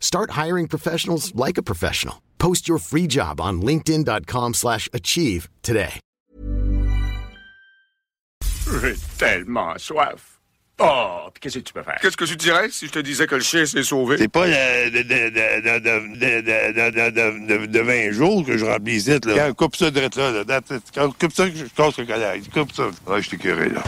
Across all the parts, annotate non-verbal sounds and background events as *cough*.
Start hiring professionals like a professional. Post your free job on linkedin.com slash achieve today. J'ai tellement soif. Oh, qu'est-ce que tu peux faire? Qu'est-ce que tu dirais si je te disais que le chien s'est sauvé? C'est pas de, de, de, de, de 20 jours que je remplis ici, là. Quand coupe ça de là, là. Coupe ça, je casse le collège. Coupe ça. Ah, je t'ai curé, là.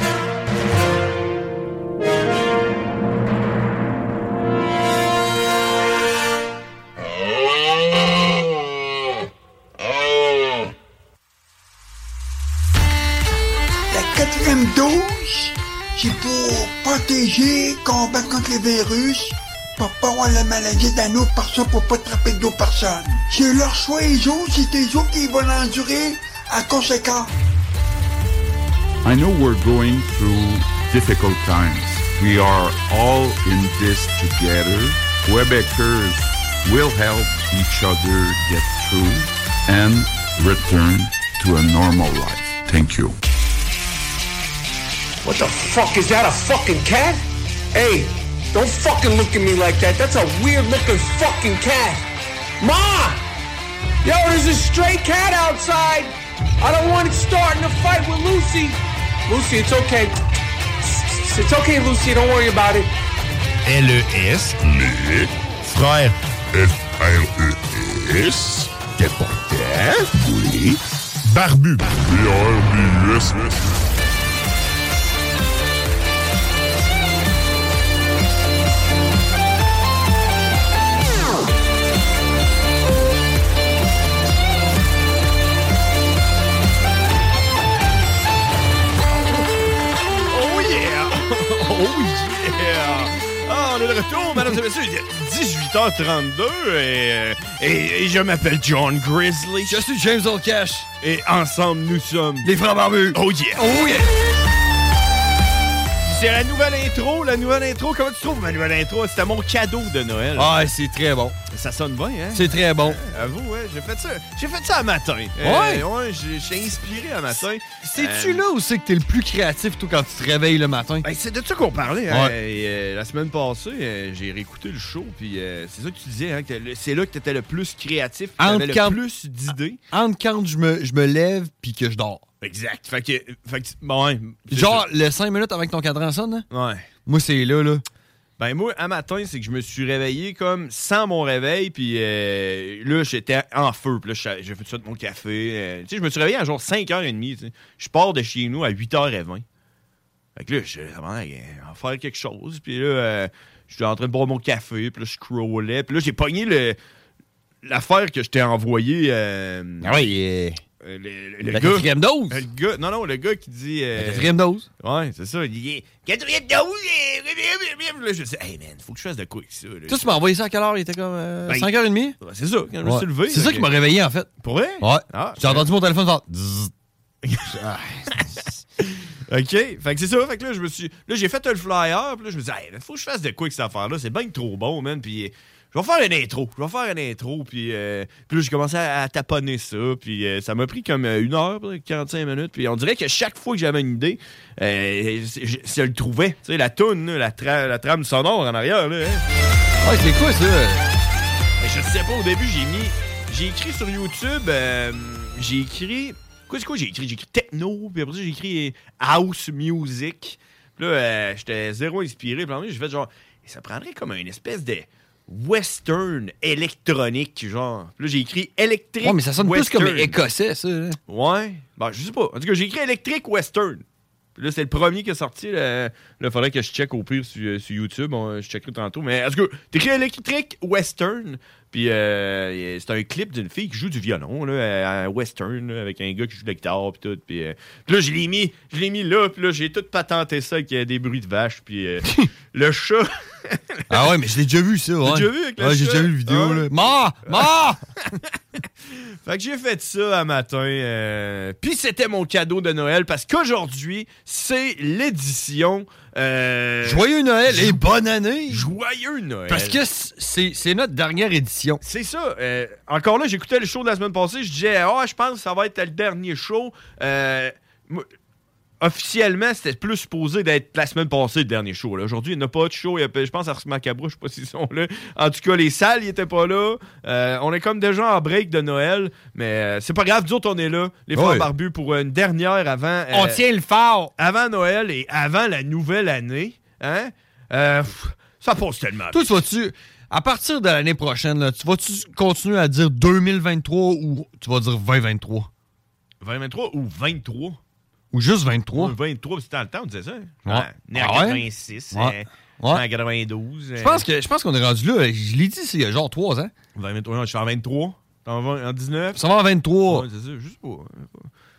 Dose, c'est pour protéger, combattre contre les virus, pour pas avoir la maladie d'un autre personne, pour pas attraper d'autres personnes. C'est leur choix, les autres, c'est les autres qui vont endurer à conséquent. I know we're going through difficult times. We are all in this together. Quebecers will help each other get through and return to a normal life. Thank you. What the fuck? Is that a fucking cat? Hey, don't fucking look at me like that. That's a weird looking fucking cat. Ma! Yo, there's a stray cat outside. I don't want it starting a fight with Lucy. Lucy, it's okay. It's okay, Lucy. Don't worry about it. L-E-S. Les frères. F-R-E-S. Déporteur. Oui. Barbu. B-R-B-U-S. Oh Oh yeah! Ah, on est de retour, mesdames et messieurs. Il est 18h32 et, et, et je m'appelle John Grizzly. Je suis James Cash. Et ensemble, nous sommes les frères barbus. Oh yeah! Oh yeah! C'est la nouvelle intro, la nouvelle intro. Comment tu trouves ma nouvelle intro? C'était mon cadeau de Noël. Ah, c'est très bon. Ça sonne bien, hein? C'est très bon. Euh, Avoue, ouais, j'ai fait ça. J'ai fait ça un matin. Ouais? ouais, j'ai inspiré un matin. C'est-tu Euh, là où c'est que t'es le plus créatif, toi, quand tu te réveilles le matin? Ben, c'est de ça qu'on parlait. Hein? Et, euh, la semaine passée, euh, j'ai réécouté le show, puis euh, c'est ça que tu disais, hein, c'est là que tu étais le plus créatif, que t'avais le plus d'idées. Entre quand je me, je me lève puis que je dors. Exact. Fait que, fait que bon, ouais, Genre, le 5 minutes avec ton cadran sonne, ça. Ouais. moi, c'est là, là. Ben moi, un matin, c'est que je me suis réveillé comme sans mon réveil, puis euh, là, j'étais en feu. Puis là, j'ai fait ça de mon café. euh, tu sais, je me suis réveillé à genre 5h30. tu sais. Je pars de chez nous à 8h20. Fait que là, je à faire quelque chose. Puis là, euh, j'étais en train de boire mon café, puis là, je scrollais. Puis là, j'ai pogné le l'affaire que je t'ai envoyé. euh, Ah oui, euh, le, le la gars- quatrième dose. le gars, non, non, le gars qui dit. euh, La quatrième dose. Ouais, c'est ça. Il dit quatrième dose. Là, je dis, hey man, faut que je fasse de quoi avec ça. là. Toi, tu m'as envoyé ça à quelle heure? Il était comme euh, Ben, 5h30? Ouais, C'est ça, quand je me suis levé. C'est ça qui m'a réveillé, en fait. Pour vrai? Ouais. Ah, J'ai entendu mon téléphone faire. *laughs* OK. Fait que c'est ça. Fait que là, je me suis. Là, j'ai fait le flyer. Puis là, je me dis, hey, faut que je fasse de quoi avec cette affaire-là? C'est bien trop bon, man. Puis. Je vais faire une intro. Je vais faire une intro. Puis, euh, puis là, j'ai commencé à, à taponner ça. Puis euh, ça m'a pris comme euh, une heure, peut-être 45 minutes. Puis on dirait que chaque fois que j'avais une idée, euh, je, je le trouvais. Tu sais, la toune, la, tra- la trame sonore en arrière. Là, hein. Ouais, c'est quoi, ça? Je sais pas, au début, j'ai mis. J'ai écrit sur YouTube. euh, j'ai écrit. Quoi, c'est quoi j'ai écrit? J'ai écrit techno, puis après ça, j'ai écrit house music. Puis là, euh, j'étais zéro inspiré. Puis en fait genre. Ça prendrait comme une espèce de western électronique, genre. Puis Là, j'ai écrit électrique. Ouais, mais ça sonne western. plus comme écossais, ça. là. Ouais. Ben, je sais pas. En tout cas, j'ai écrit électrique western. Puis là, c'est le premier qui est sorti. Là, il faudrait que je check au pire sur, euh, sur YouTube. On- je checkerai tantôt. Mais en tout cas, t'écris électrique western. Puis euh, c'est un clip d'une fille qui joue du violon, là, à western, là, avec un gars qui joue de la guitare, puis tout. Puis euh, puis là, je l'ai mis, je l'ai mis là, puis là, j'ai tout patenté ça avec euh, des bruits de vache. Puis euh, *laughs* le chat. Ah ouais, mais je l'ai déjà vu, ça. Ouais. déjà vu avec le Ouais, j'ai déjà vu la vidéo, Ah là. Mort! Mort! *laughs* Fait que j'ai fait ça un matin. Puis c'était mon cadeau de Noël parce qu'aujourd'hui, c'est l'édition. Euh, Joyeux Noël et bonne année! Joyeux Noël! Parce que c'est notre dernière édition. C'est ça. euh, encore là, j'écoutais le show de la semaine passée. Je disais, ah, je pense que ça va être le dernier show. Euh, officiellement, c'était plus supposé d'être la semaine passée le dernier show. là. Aujourd'hui, il n'y en a pas de show. Il y a- je pense à Ars Macabre, je sais pas *laughs* s'ils sont là. En tout cas, les salles, ils étaient pas là. Euh, on est comme déjà en break de Noël. Mais euh, c'est pas grave, nous autres, on est là. Les frères Ouais. barbus pour une dernière avant. euh, On tient le fort! Avant Noël et avant la nouvelle année. Hein? Euh, pff, ça passe tellement. Toi, tu vas-tu. À partir de l'année prochaine, là, tu vas-tu continuer à dire 2023 ou tu vas dire 2023? 2023 ou 23? Ou juste 23? Ouais, 23, c'était dans le temps, on disait ça. Ouais. Ouais. Né en Ah ouais? 86, Ouais. euh, Ouais. en 92. Je pense que je pense qu'on est rendu là. Je l'ai dit, c'est genre 3 ans. 23, non, je suis en 23. T'es en, 20 en 19. Ça va en 23. Ouais, c'est ça, juste pas.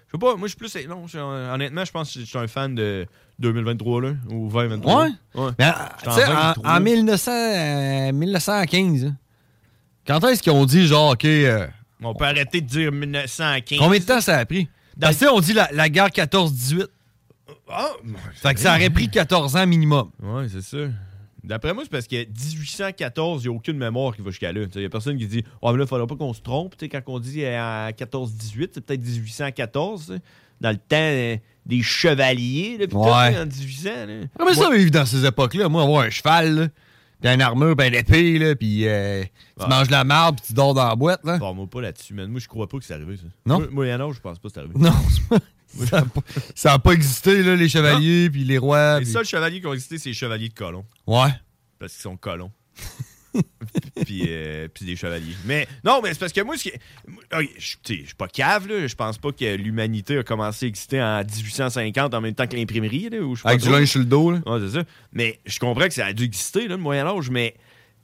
Je sais pas, moi je suis plus. Non, honnêtement, je pense que je suis un fan de 2023 là, ou 2023. Ouais? Ouais. Mais, sais, en, 23. en 1900, euh, 1915, hein, quand est-ce qu'ils ont dit genre, OK, euh, On peut arrêter de dire 1915. combien de temps ça a pris? Tu sais, on dit la, la guerre 14-18. Ah, Fait que ça aurait pris 14 ans minimum. Ouais, c'est ça. D'après moi, c'est parce que 1814, il n'y a aucune mémoire qui va jusqu'à là. Il n'y a personne qui dit Oh, mais là, il ne faudra pas qu'on se trompe. Quand on dit euh, 14-18, c'est peut-être 1814. tu sais, Dans le temps euh, des chevaliers, là, Ouais. en 1800. Là. Comment ça vivre dans ces époques-là? Moi, avoir un cheval, là, puis une armure, puis une épée, là, puis euh, tu Ouais. manges de la marde, puis tu dors dans la boîte, là. Bon, moi, pas là-dessus, man. Moi, je crois pas que c'est arrivé, ça. Non? Moi, Moyen Âge, je pense pas que c'est arrivé. Non, ça n'a pas, ça a pas existé, là, les chevaliers, puis les rois. Les seuls chevaliers qui ont existé, c'est les chevaliers de colons. Ouais. Parce qu'ils sont colons. *laughs* *laughs* puis, euh, puis des chevaliers. Mais non, mais c'est parce que moi, je suis pas cave, là. Je pense pas que l'humanité a commencé à exister en 1850 en même temps que l'imprimerie, Avec du linge sur le dos, là. Ouais, c'est ça. Mais je comprends que ça a dû exister, là, le Moyen-Âge, mais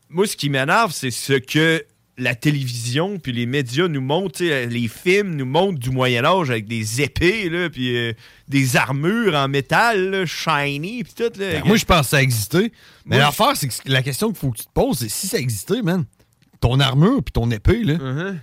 moi, ce qui m'énerve, c'est ce que la télévision puis les médias nous montrent, les films nous montrent du Moyen-Âge avec des épées, là, puis euh, des armures en métal, là, shiny, puis tout, là. Ben, moi, je pense que ça existait. Mais l'affaire, c'est que la question qu'il faut que tu te poses, c'est si ça existait, man. Ton armure puis ton épée, là. Uh-huh.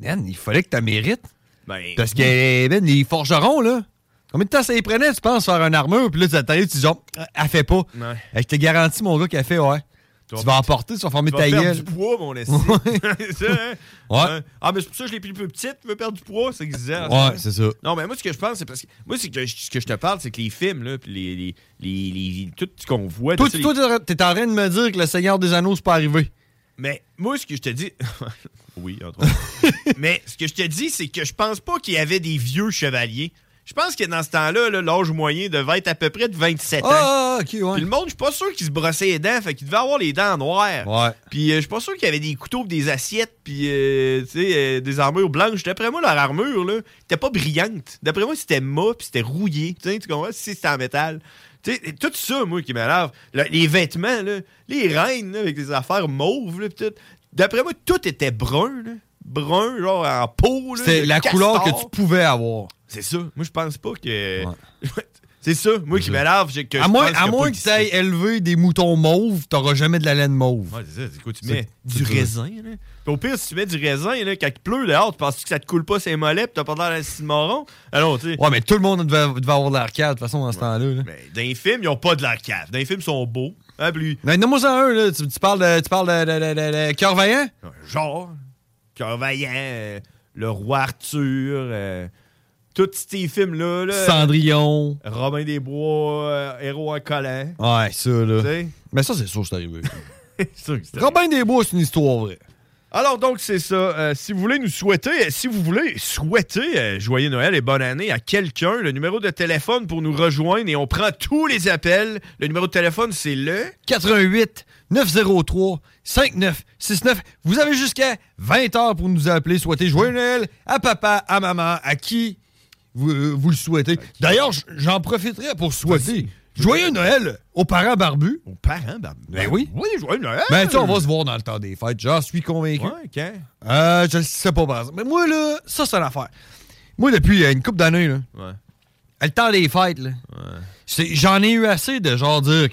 Man, il fallait que tu la mérites. Ben, Parce que, man, les forgerons, là. Combien de temps ça y prenait, tu penses, faire une armure? Puis là, tu t'arrives, tu dis, genre, elle fait pas. Ouais. Je te garantis, mon gars, qu'elle fait, ouais. Tu vas- emporter, tu vas former Tu ta vas perdre gueule. du poids, mon esti. *laughs* c'est ça, hein? *laughs* Ouais. Ah, mais c'est pour ça que je l'ai plus plus petite, tu veux perdre du poids, c'est exact. Ouais, c'est ça. Non, mais moi, ce que je pense, c'est parce que. Moi, c'est que je- ce que je te parle, c'est que les films, là, puis les, les, les, les- Tout ce qu'on voit. Toi, tu les- t'es en train de me dire que le Seigneur des Anneaux, c'est pas arrivé. Mais moi, ce que je te dis. *laughs* oui, entre autres. mais ce que je te dis, c'est que je pense pas qu'il y avait des vieux chevaliers. Je pense que dans ce temps-là, là, l'âge moyen devait être à peu près de 27 ans. Ah, ok, ouais. Puis le monde, je suis pas sûr qu'ils se brossaient les dents, fait qu'ils devaient avoir les dents noires. Ouais. Puis euh, je suis pas sûr qu'il y avait des couteaux, des assiettes, puis euh, tu sais, euh, des armures blanches. D'après moi, leur armure, là, était pas brillante. D'après moi, c'était mat, puis c'était rouillé. Tu sais, tu comprends? Si c'était en métal. Tu sais, et tout ça, moi, qui m'énerve. Le- Les vêtements, là, les reines, là, avec des affaires mauves, là, tout. D'après moi, tout était brun, là. Brun, genre en peau, là. C'était la couleur que tu pouvais avoir. C'est ça. Moi, je pense pas que. *laughs* c'est ça. Moi qui m'énerve, j'ai que. À je moins, à moins que tu ailles élever des moutons mauves, t'auras jamais de la laine mauve. Ouais, c'est ça. C'est quoi, tu C'est- mets? c'est du raisin, là. Puis au pire, si tu mets du raisin, là, quand il pleut dehors, tu penses que ça te coule pas ses mollets, pis t'as pas l'air d'un cimarron? Alors, tu sais. Ouais, mais tout le monde devait, devait avoir de l'arcade, de toute façon, dans ce temps-là. là. Mais dans les films, ils ont pas de la cave. Dans les films, ils sont beaux. Hein, puis- Mais donne-moi ça un, là. Tu, tu parles de, tu parles de, de, de, de- de Cœur Vaillant? Genre, Cœur Vaillant, euh, Le Roi Arthur, euh, tous ces films-là. Là, Cendrillon. Robin des Bois, euh, Héros en collant. Ouais, ça, là. Mais ça, c'est sûr que c'est arrivé. *laughs* C'est sûr que c'est Robin des Bois, c'est une histoire vraie. Alors donc c'est ça. Euh, si vous voulez nous souhaiter, euh, si vous voulez souhaiter euh, joyeux Noël et bonne année à quelqu'un, le numéro de téléphone pour nous rejoindre et on prend tous les appels. Le numéro de téléphone c'est le 88 903-5969. Vous avez jusqu'à 20 heures pour nous appeler, souhaiter joyeux Noël à papa, à maman, à qui vous, euh, vous le souhaitez. D'ailleurs, j- j'en profiterai pour souhaiter joyeux Noël aux parents barbus. Aux parents barbus? Ben oui. Oui, joyeux Noël! Ben, tu sais, on va se voir dans le temps des fêtes, j'en suis convaincu. Ouais, quand? Euh, je le sais pas, par exemple. Mais moi, là, ça, c'est l'affaire. Moi, depuis euh, une couple d'années, là, Ouais. le temps des fêtes, là, c'est- j'en ai eu assez de genre dire, OK,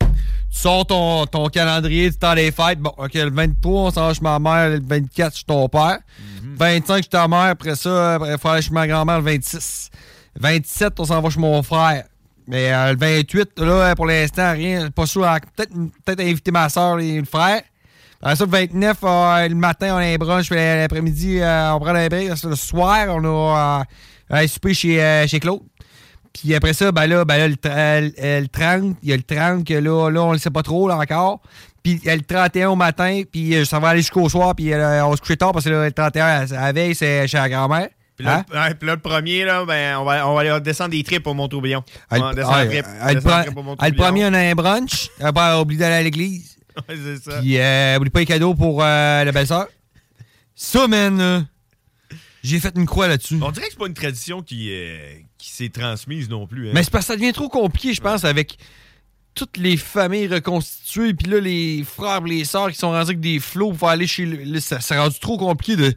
tu sors ton, ton calendrier du temps des fêtes. Bon, OK, le 23, on s'en va chez ma mère. Le 24, je suis ton père. 25, je suis ta mère. Après ça, il faut aller chez ma grand-mère le 26. 27, on s'en va chez mon frère. Mais euh, le 28, là, pour l'instant, rien. Pas sûr. Peut-être peut inviter ma soeur et le frère. Après ça, le 29, euh, le matin, on a un brunch. L'après-midi, euh, on prend un break. Le soir, on a un souper chez, chez Claude. Puis après ça, ben là, ben là le, tra- le- le 30, il y a le 30 que là, là on le sait pas trop encore. Puis a le 31 au matin, puis euh, ça va aller jusqu'au soir, puis euh, on se couche tard parce que là, le 31, à la veille, c'est chez la grand-mère. Puis là, Hein? là, le premier, là, ben, on va, on va aller descendre des tripes au Mont-Tourbillon. Ah, On descendre ah, trip- ah, trip au premier, on a un brunch. Après, oublie d'aller à l'église. *laughs* Ouais, c'est ça. Puis, euh, oublie pas les cadeaux pour euh, la belle-sœur. Ça, man, j'ai fait une croix là-dessus. On dirait que c'est pas une tradition qui, euh, qui s'est transmise non plus. hein. Mais c'est parce que ça devient trop compliqué, je pense, avec toutes les familles reconstituées, puis là, les frères et les sœurs qui sont rendus avec des flots pour aller chez le. ça s'est rendu trop compliqué de.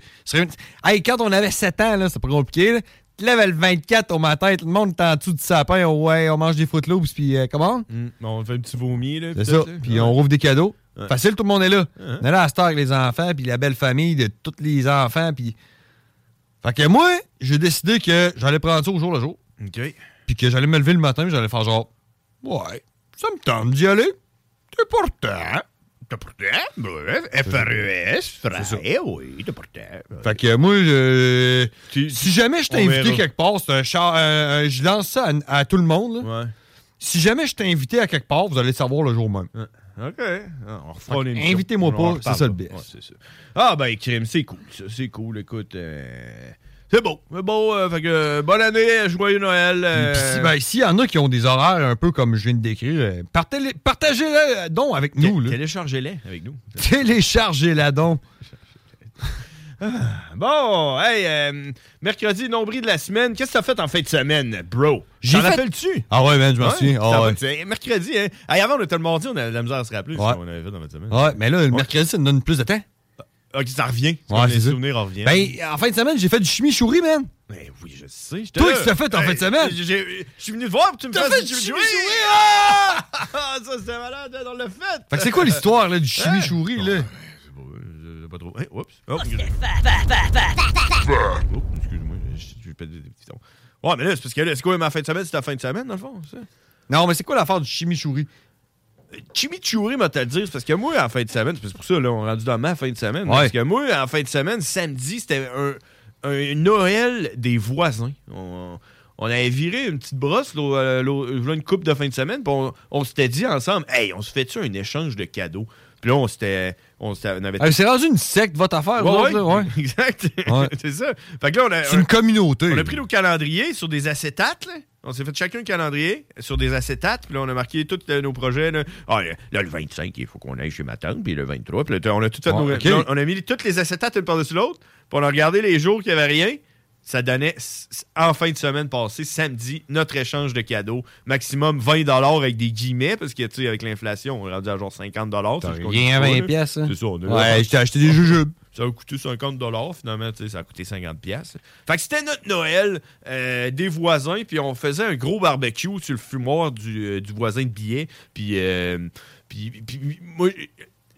Hey, quand on avait 7 ans, là, c'est pas compliqué, là. Tu lèves le 24 au matin, tout le monde est en dessous du sapin, ouais, on mange des footloops, puis euh, comment? Mm. On fait un petit vomi, là. C'est ça. Puis on rouvre des cadeaux. Ouais. Facile, tout le monde est là. Ouais. On est là à Star avec les enfants, puis la belle famille de tous les enfants, puis. Fait que moi, j'ai décidé que j'allais prendre ça au jour le jour. OK. Puis que j'allais me lever le matin, j'allais faire genre. Ouais, ça me tente d'y aller. C'est pourtant. T'as pourtant, FRES, frère, oui, t'as pourtant. Fait que moi, je- Tu- si jamais je t'ai on invité verra. quelque part, c'est un char. un- un- je lance ça à, à tout le monde. là. Si jamais je t'ai invité à quelque part, vous allez le savoir le jour même. OK. Ah, On refera Fait que une émission. invitez-moi On pas, c'est ça le best. Ouais, c'est ça. Ah, ben, crime, c'est cool, ça. C'est cool, écoute. euh, C'est beau. C'est beau. euh, fait que, euh, bonne année, joyeux Noël. euh, ben, s'il y en a qui ont des horaires un peu comme je viens de décrire, euh, partagez-les euh, donc avec nous. là. Téléchargez-les avec nous. *laughs* Téléchargez-la donc. Bon, hey, euh, mercredi, nombril de la semaine. Qu'est-ce que t'as fait en fin de semaine, bro? J'ai T'en fait- rappelles-tu? Ah ouais, man, je m'en souviens. Ah mercredi, hein? Hey, avant, on était le mardi, on avait de la misère à se rappeler Ouais. ce qu'on avait fait dans la semaine. Ouais, mais là, le mercredi, ça nous donne plus de temps. Ok, ça revient. Ouais, les ça. souvenirs reviennent. Ben, en fin de semaine, j'ai fait du chimichurri, man. Ben oui, je sais. j'étais Toi, que t'as fait en fin de semaine? Je suis venu te voir, tu me T'as fais fait du chimichurri. chimichurri, Ah! *laughs* Ça, c'était malade, on l'a fait. Fait que c'est quoi l'histoire là, du chimichurri, là? C'est pas, euh, pas trop. Hey, oups. Oh, Oh, excuse-moi, je pète des petits tons. Ouais, mais là, c'est parce que là, c'est quoi ma fin de semaine? C'est ta fin de semaine, dans le fond, ça? Non, mais c'est quoi l'affaire du chimichurri? Chimichurri, m'a le dire, parce que moi, en fin de semaine, c'est pour ça, là, on est rendu dans ma fin de semaine. Ouais. Parce que moi, en fin de semaine, samedi, c'était un, un Noël des voisins. On, on avait viré une petite brosse, là, euh, là, une coupe de fin de semaine, puis on, on s'était dit ensemble, hey, on se fait-tu un échange de cadeaux? Puis là, on s'était. On, avait. Ah, c'est rendu une secte, votre affaire, Ouais, ouais, autres, là, ouais. *laughs* exact. Ouais. *laughs* c'est ça. Fait que là, on a. C'est une communauté. On a pris nos calendriers sur des acétates, là. On s'est fait chacun un calendrier sur des acétates, puis là, on a marqué tous euh, nos projets. Là, Ah, là, le 25, il faut qu'on aille chez ma tante, puis le 23, puis là, on a tout fait Ouais, nos... on a mis toutes les acétates une par-dessus l'autre, puis on a regardé les jours qu'il n'y avait rien. Ça donnait, en fin de semaine passée, samedi, notre échange de cadeaux. Maximum 20 avec des guillemets, parce que, tu sais, avec l'inflation, on est rendu à genre 50 T'as rien à pas, 20 là. pièces, hein? C'est ça, on. Ouais, je t'ai acheté des jujubes. Ça a coûté 50 finalement, tu sais, ça a coûté 50 pièces. Fait que c'était notre Noël euh, des voisins, puis on faisait un gros barbecue sur le fumoir du, euh, du voisin de billets, puis, euh, puis, puis moi,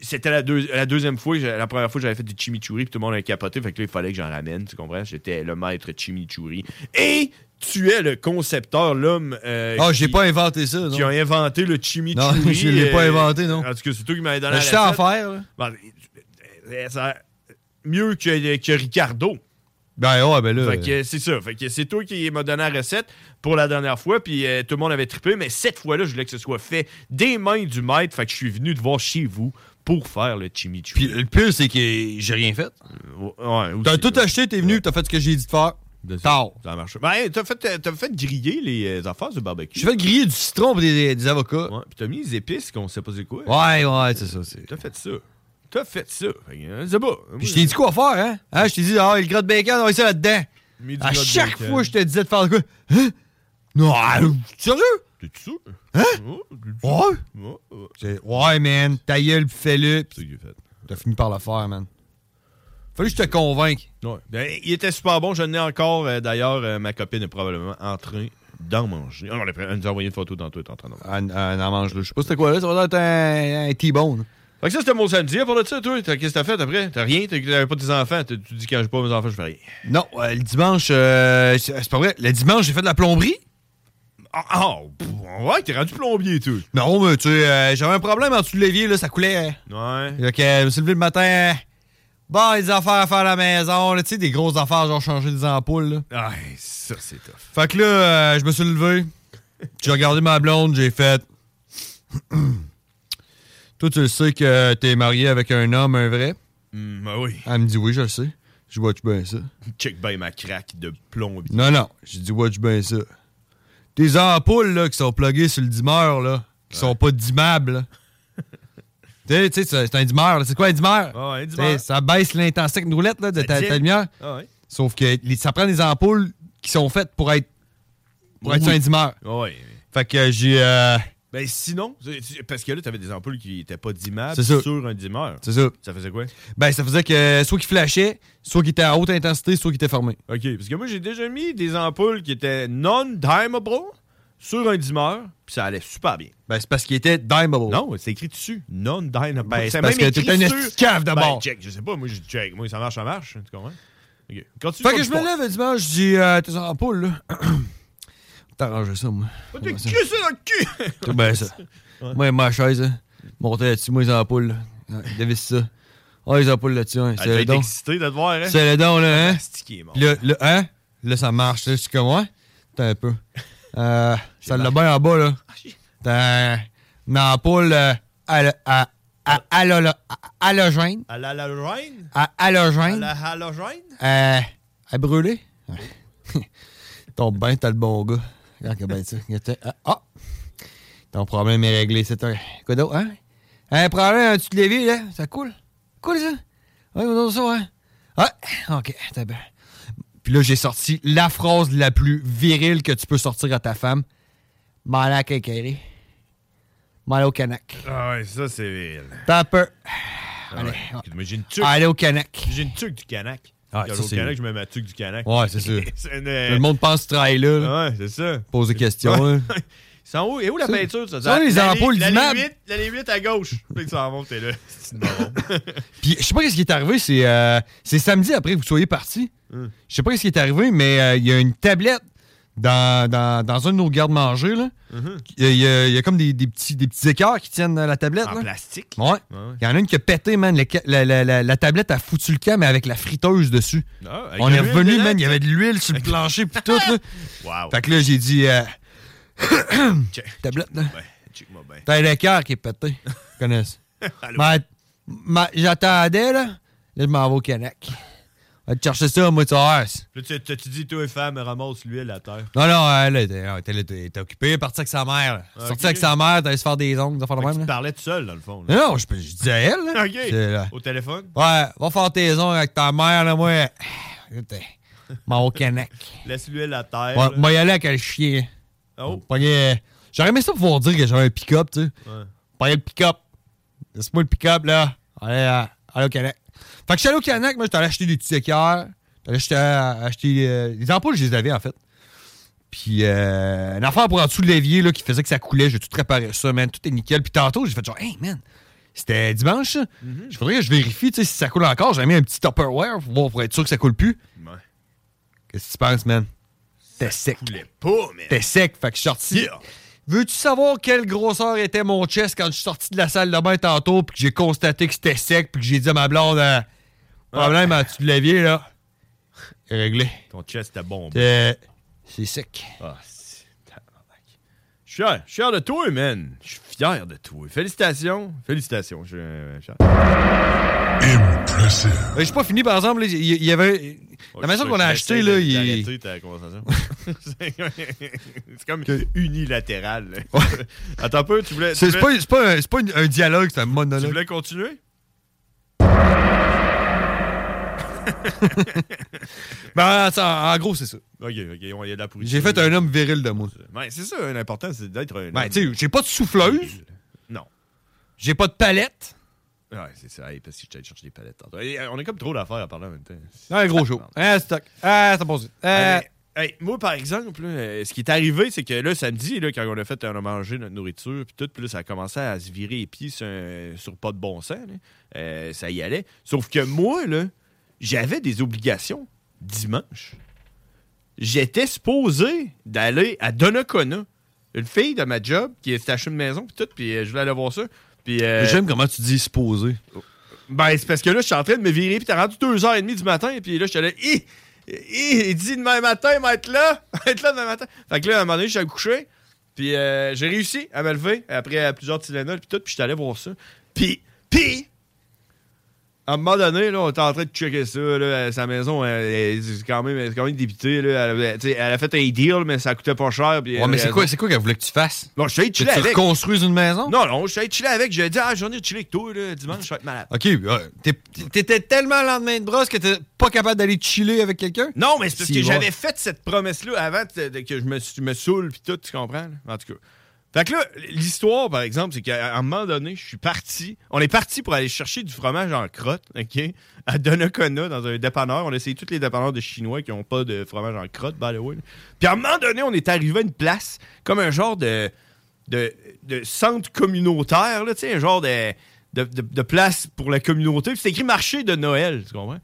c'était la, deux- la deuxième fois, j'ai- la première fois j'avais fait du chimichurri, puis tout le monde a capoté, fait que là, il fallait que j'en ramène, tu comprends? J'étais le maître chimichurri. Et tu es le concepteur, l'homme... euh, Ah, j'ai qui- pas inventé ça, non. qui a inventé le chimichurri. Non, *laughs* je l'ai pas euh, inventé, non. En tout cas, c'est toi qui m'avais donné Ben, la je sais en faire, euh, ça- mieux que, que Ricardo. Ben ouais, ben là. Fait que c'est ça. Fait que c'est toi qui m'as donné la recette pour la dernière fois, puis euh, tout le monde avait trippé, mais cette fois-là, je voulais que ce soit fait des mains du maître. Fait que je suis venu te voir chez vous pour faire le chimichurri. Puis le pire, c'est que j'ai rien fait. Ouais, T'as tout acheté, t'es venu, t'as fait ce que j'ai dit de faire. Tard. Ça marche. Ben, t'as fait, t'as fait griller les euh, affaires du barbecue. J'ai fait griller du citron et des, des avocats. Ouais, puis t'as mis les épices qu'on sait pas c'est quoi. Ouais, ouais, c'est ça. c'est- T'as fait ça. T'as fait ça. Euh, C'est pas. Puis je t'ai dit quoi faire, hein? Hein, Je t'ai dit, ah, le gras de bacon, on va ça là-dedans. À chaque fois, je te disais de faire de quoi? Hein? Non, ah, sérieux? T'es-tu sûr? Hein? Ouais? Ouais, ouais. Man, ta gueule, fais-le. T'as fini par le faire, man. Fallait que je te convainque. Ouais. Ben, il était super bon. Je n'ai encore. euh, D'ailleurs, euh, ma copine est probablement en train d'en manger. Ah, elle nous a envoyé une photo. Elle est en train d'en manger. Un en mange là. Je sais pas c'était quoi là. Ça va être un, un T-bone. Fait que ça, c'était mon samedi. À part de ça, toi, qu'est-ce que t'as fait après? T'as rien? T'as- T'avais pas tes enfants? Tu dis quand j'ai pas mes enfants, je fais rien. Non, euh, le dimanche, euh, c'est pas vrai. Le dimanche, j'ai fait de la plomberie. Ah, pff, ouais, t'es rendu plombier, toi. Non, mais tu sais, euh, j'avais un problème en dessous de l'évier, là, ça coulait. Ouais. Fait que, euh, je me suis levé le matin. euh, Bon, les affaires à faire à la maison, là, tu sais, des grosses affaires, genre changer des ampoules, là. Ah, ça, c'est tough. Fait que là, euh, je me suis levé. *laughs* J'ai regardé ma blonde, j'ai fait. *clears throat* Toi, tu le sais que t'es marié avec un homme, un vrai? Hum, ben oui. Elle me dit oui, je le sais. Je vois-tu bien ça? *laughs* Check bien ma craque de plombier. Non, non. J'ai dit, vois-tu bien ça? Tes ampoules, là, qui sont pluguées sur le dimmer, là, qui sont pas dimmables, là. *laughs* tu sais, c'est un dimmer, là. C'est quoi un dimmer? Ah un dimmer. Ça baisse l'intensité une roulette, là, de ta, lumière. Ah. Sauf que les- ça prend des ampoules qui sont faites pour être, pour être sur un dimmer. Ah. Fait que j'ai. euh, Ben sinon, parce que là, t'avais des ampoules qui étaient pas dimmables sur un dimmer. C'est ça. Ça faisait quoi? Ben, ça faisait que soit qu'il flashait, soit qu'il était à haute intensité, soit qu'il était fermé. OK, parce que moi, j'ai déjà mis des ampoules qui étaient non-dimmable sur un dimmer, puis ça allait super bien. Ben, c'est parce qu'il était dimmable. Non, c'est écrit dessus. Non-dimmable. Ben, c'est parce que écrit t'es un sur- esti de cave d'abord. Ben, check, je sais pas. Moi, je check. Moi, ça marche, ça marche. Tu comprends? OK. Continue Fait ton que je me lève dimanche, je dis, euh, tes ampoules, là. *clears throat* T'arranges ça, moi. Va te crisser dans le cul! *laughs* C'est bien ça. Moi, ma chaise, hein. Monter là-dessus, moi, les ampoules, là. Dévisse ça. Ah, les ampoules là-dessus, hein. Elle C'est le don. excitée de te voir, hein? C'est le don, là, hein? Mort. Là, là, hein? Là, ça marche, là. Je suis comme, ouais? T'as un peu. *laughs* Euh, ça l'a bien en bas, là. T'as une ampoule euh, à- à- halo- à- halogène. À la halogène? À À halogène. la halogène? Euh, à brûler? *laughs* Tombe bien, t'as le bon gars. Regarde bien ça. Regarde ça. Ah, ah! Ton problème est réglé, c'est un. Quoi d'autre, hein? Un problème en dessous de l'évier, là? Ça coule? Coule, ça? Ouais, on ça, hein? Ouais, ok, t'as bien. Puis là, j'ai sorti la phrase la plus virile que tu peux sortir à ta femme. Mal à kékéré. Mal au canac. Ah ouais, ça, c'est vil. T'as peur. Ah ouais. J'ai une tuque. Allez au canac. J'ai une tuque du canac. Ah, c'est- canac, je mets ma tuque du canac. Ouais, c'est ça. *laughs* c'est une... Le monde pense travailles là. là. Ouais, c'est ça. Pose des questions. hein. C'est en haut. Et où la peinture, ça? ça, les ampoules d'immeuble. La limite, à gauche. *laughs* Puis t'es là. *laughs* Puis je sais pas ce qui est arrivé, c'est euh, c'est samedi après que vous soyez parti. Hum. Je sais pas ce qui est arrivé, mais euh, il y a une tablette dans, dans, dans un de nos gardes-manger. Mhm. Il y, a- il y a- il y a comme des, des petits, des petits écarts qui tiennent la tablette. En là. plastique? Ouais. Ouais. Il y en a une qui a pété, man. Le la, la- la- la tablette a foutu le camp, mais avec la friteuse dessus. Ah, On est revenu, man. Il y avait de l'huile sur le plancher pis tout. Là. *laughs* Wow. Fait que là, j'ai dit... Euh, *coughs* tablette, là. Ouais. T'as l'écart qui est pété. Je *laughs* connais ça. Allô? Ma- ma- J'attendais, là. Là, je m'en vais au Canac. Va te chercher ça, moi, tu voir. Là, tu tu dis, toi, femme, ramasse l'huile à terre. Non, non, elle était, occupée, partie avec sa mère. Ah, Sortie avec sa mère, t'allais se faire des ongles, Fait que même. tu parlais tout seul, dans le fond. là. Non, je, je disais à elle. Là. OK. Là. Au téléphone? Ouais, va faire tes ongles avec ta mère, là, moi. Au Canac. Laisse l'huile à terre. Ouais. Moi, y aller avec le chien. Oh. Pogner- J'aurais aimé ça pouvoir dire que j'avais un pick-up, tu sais. Ouais. Pogner le pick-up. Laisse-moi le pick-up, là. Allez, euh, allez au Canac. Fait que je suis allé au Canac, moi, j'étais allé acheter des petits équerres. J'étais allé acheter, euh, acheter euh, les ampoules, je les avais, en fait. Puis, euh, une affaire pour en dessous de l'évier, là, qui faisait que ça coulait. J'ai tout réparé ça, man. Tout est nickel. Puis tantôt, j'ai fait genre, hey, man. C'était dimanche, ça. Je faudrait que je vérifie, tu sais, si ça coule encore. J'ai mis un petit Tupperware pour, voir, pour être sûr que ça coule plus. Ouais. Qu'est-ce que tu penses, man? T'es sec. coulait pas, man. T'es sec. Fait que je suis sorti. Yeah. Veux-tu savoir quelle grosseur était mon chest quand je suis sorti de la salle de bain tantôt puis que j'ai constaté que c'était sec puis que j'ai dit à ma blonde euh, problème en dessous de l'évier là. C'est réglé. Ton chest bon. Euh, c'est sec. Ah, c'est-. Je suis fier. Je suis fier de toi, man. Je suis fier de toi. Félicitations. Félicitations. Je suis euh, fier. Euh, J'ai pas fini par exemple, là, il y, avait La maison qu'on a achetée, là, il est. Arrêtez ta conversation. *laughs* c'est comme unilatéral. là. Attends un peu, tu voulais. tu C'est voulais- pas, un, c'est pas un- dialogue, c'est un Tu monologue. voulais continuer? *laughs* Ben, ça, en gros, c'est ça. Ok, ok, on y a de la pourriture. J'ai fait un homme viril de moi. Ouais, c'est ça, l'important, c'est d'être un. Ben, homme. tu sais, j'ai pas de souffleuse. Non. J'ai pas de palette. Ouais, c'est ça. Hey, parce que je t'allais chercher des palettes tantôt. Hey, on a comme trop d'affaires à parler en même temps. Un gros show. Ah, stock. Ah, c'est bon. Ah, Hey, hey, moi, par exemple, là, euh, ce qui est arrivé, c'est que là, samedi, là, quand on a fait, on a mangé notre nourriture, puis tout, puis là, ça a commencé à se virer les pieds sur, pas de bon sens. là. Euh, ça y allait. Sauf que moi, là, j'avais des obligations dimanche. J'étais supposé d'aller à Donnacona. Une fille de ma job qui est achetée une maison, puis tout, puis euh, je voulais aller voir ça. Puis, euh, J'aime comment tu dis supposé. ben, c'est parce que là, je suis en train de me virer, puis t'as rendu 2h30 du matin, puis là, je suis allé, Hi! Hi! il dit demain matin, il va être là, il *laughs* va être là demain matin. Fait que là, à un moment donné, je suis allé coucher, puis euh, j'ai réussi à me lever après plusieurs Tylenol, puis tout, puis je suis allé voir ça. Puis, puis, à un moment donné, là, on était en train de checker ça, là, sa maison, elle, elle- c'est quand même, elle est quand même débitée, là. Elle, elle a fait un deal, mais ça coûtait pas cher. puis Ouais, mais c'est quoi, c'est quoi qu'elle voulait que tu fasses? Bon, je suis allé chiller tu avec. reconstruises une maison? Non, non, je suis allé chiller avec. J'ai dit, ah, j'en ai chillé avec toi, là, dimanche, je vais être malade. Ok. T'es- t'étais tellement lendemain de brosse que t'étais pas capable d'aller chiller avec quelqu'un? Non, mais c'est parce Si, que j'avais fait cette promesse-là avant que je me, me saoule puis tout, tu comprends? En tout cas. Fait que là, l'histoire, par exemple, c'est qu'à un moment donné, je suis parti. On est parti pour aller chercher du fromage en crotte, OK? À Donnacona, dans un dépanneur. On a essayé tous les dépanneurs de Chinois qui n'ont pas de fromage en crotte, by the way. Puis à un moment donné, on est arrivé à une place, comme un genre de, de, de centre communautaire, tu sais, un genre de, de, de- de place pour la communauté. Puis c'est écrit marché de Noël, tu comprends?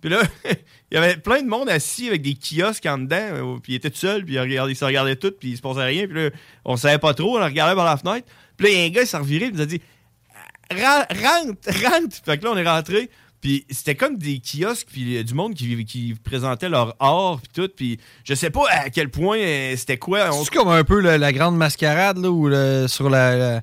Puis là, *laughs* il y avait plein de monde assis avec des kiosques en dedans, euh, puis il était tout seul, puis il, regardait, il se regardait tout, puis il se passait rien, puis là, on savait pas trop, on regardait par la fenêtre. Puis là, il y a un gars, il s'est reviré, il nous a dit Ren- rentre, *laughs* rentre. Fait que là, on est rentré. Puis c'était comme des kiosques, puis euh, du monde qui, présentait leur art, puis tout. Puis je sais pas à quel point euh, c'était quoi. C'est comme un peu la, grande mascarade là, ou sur la-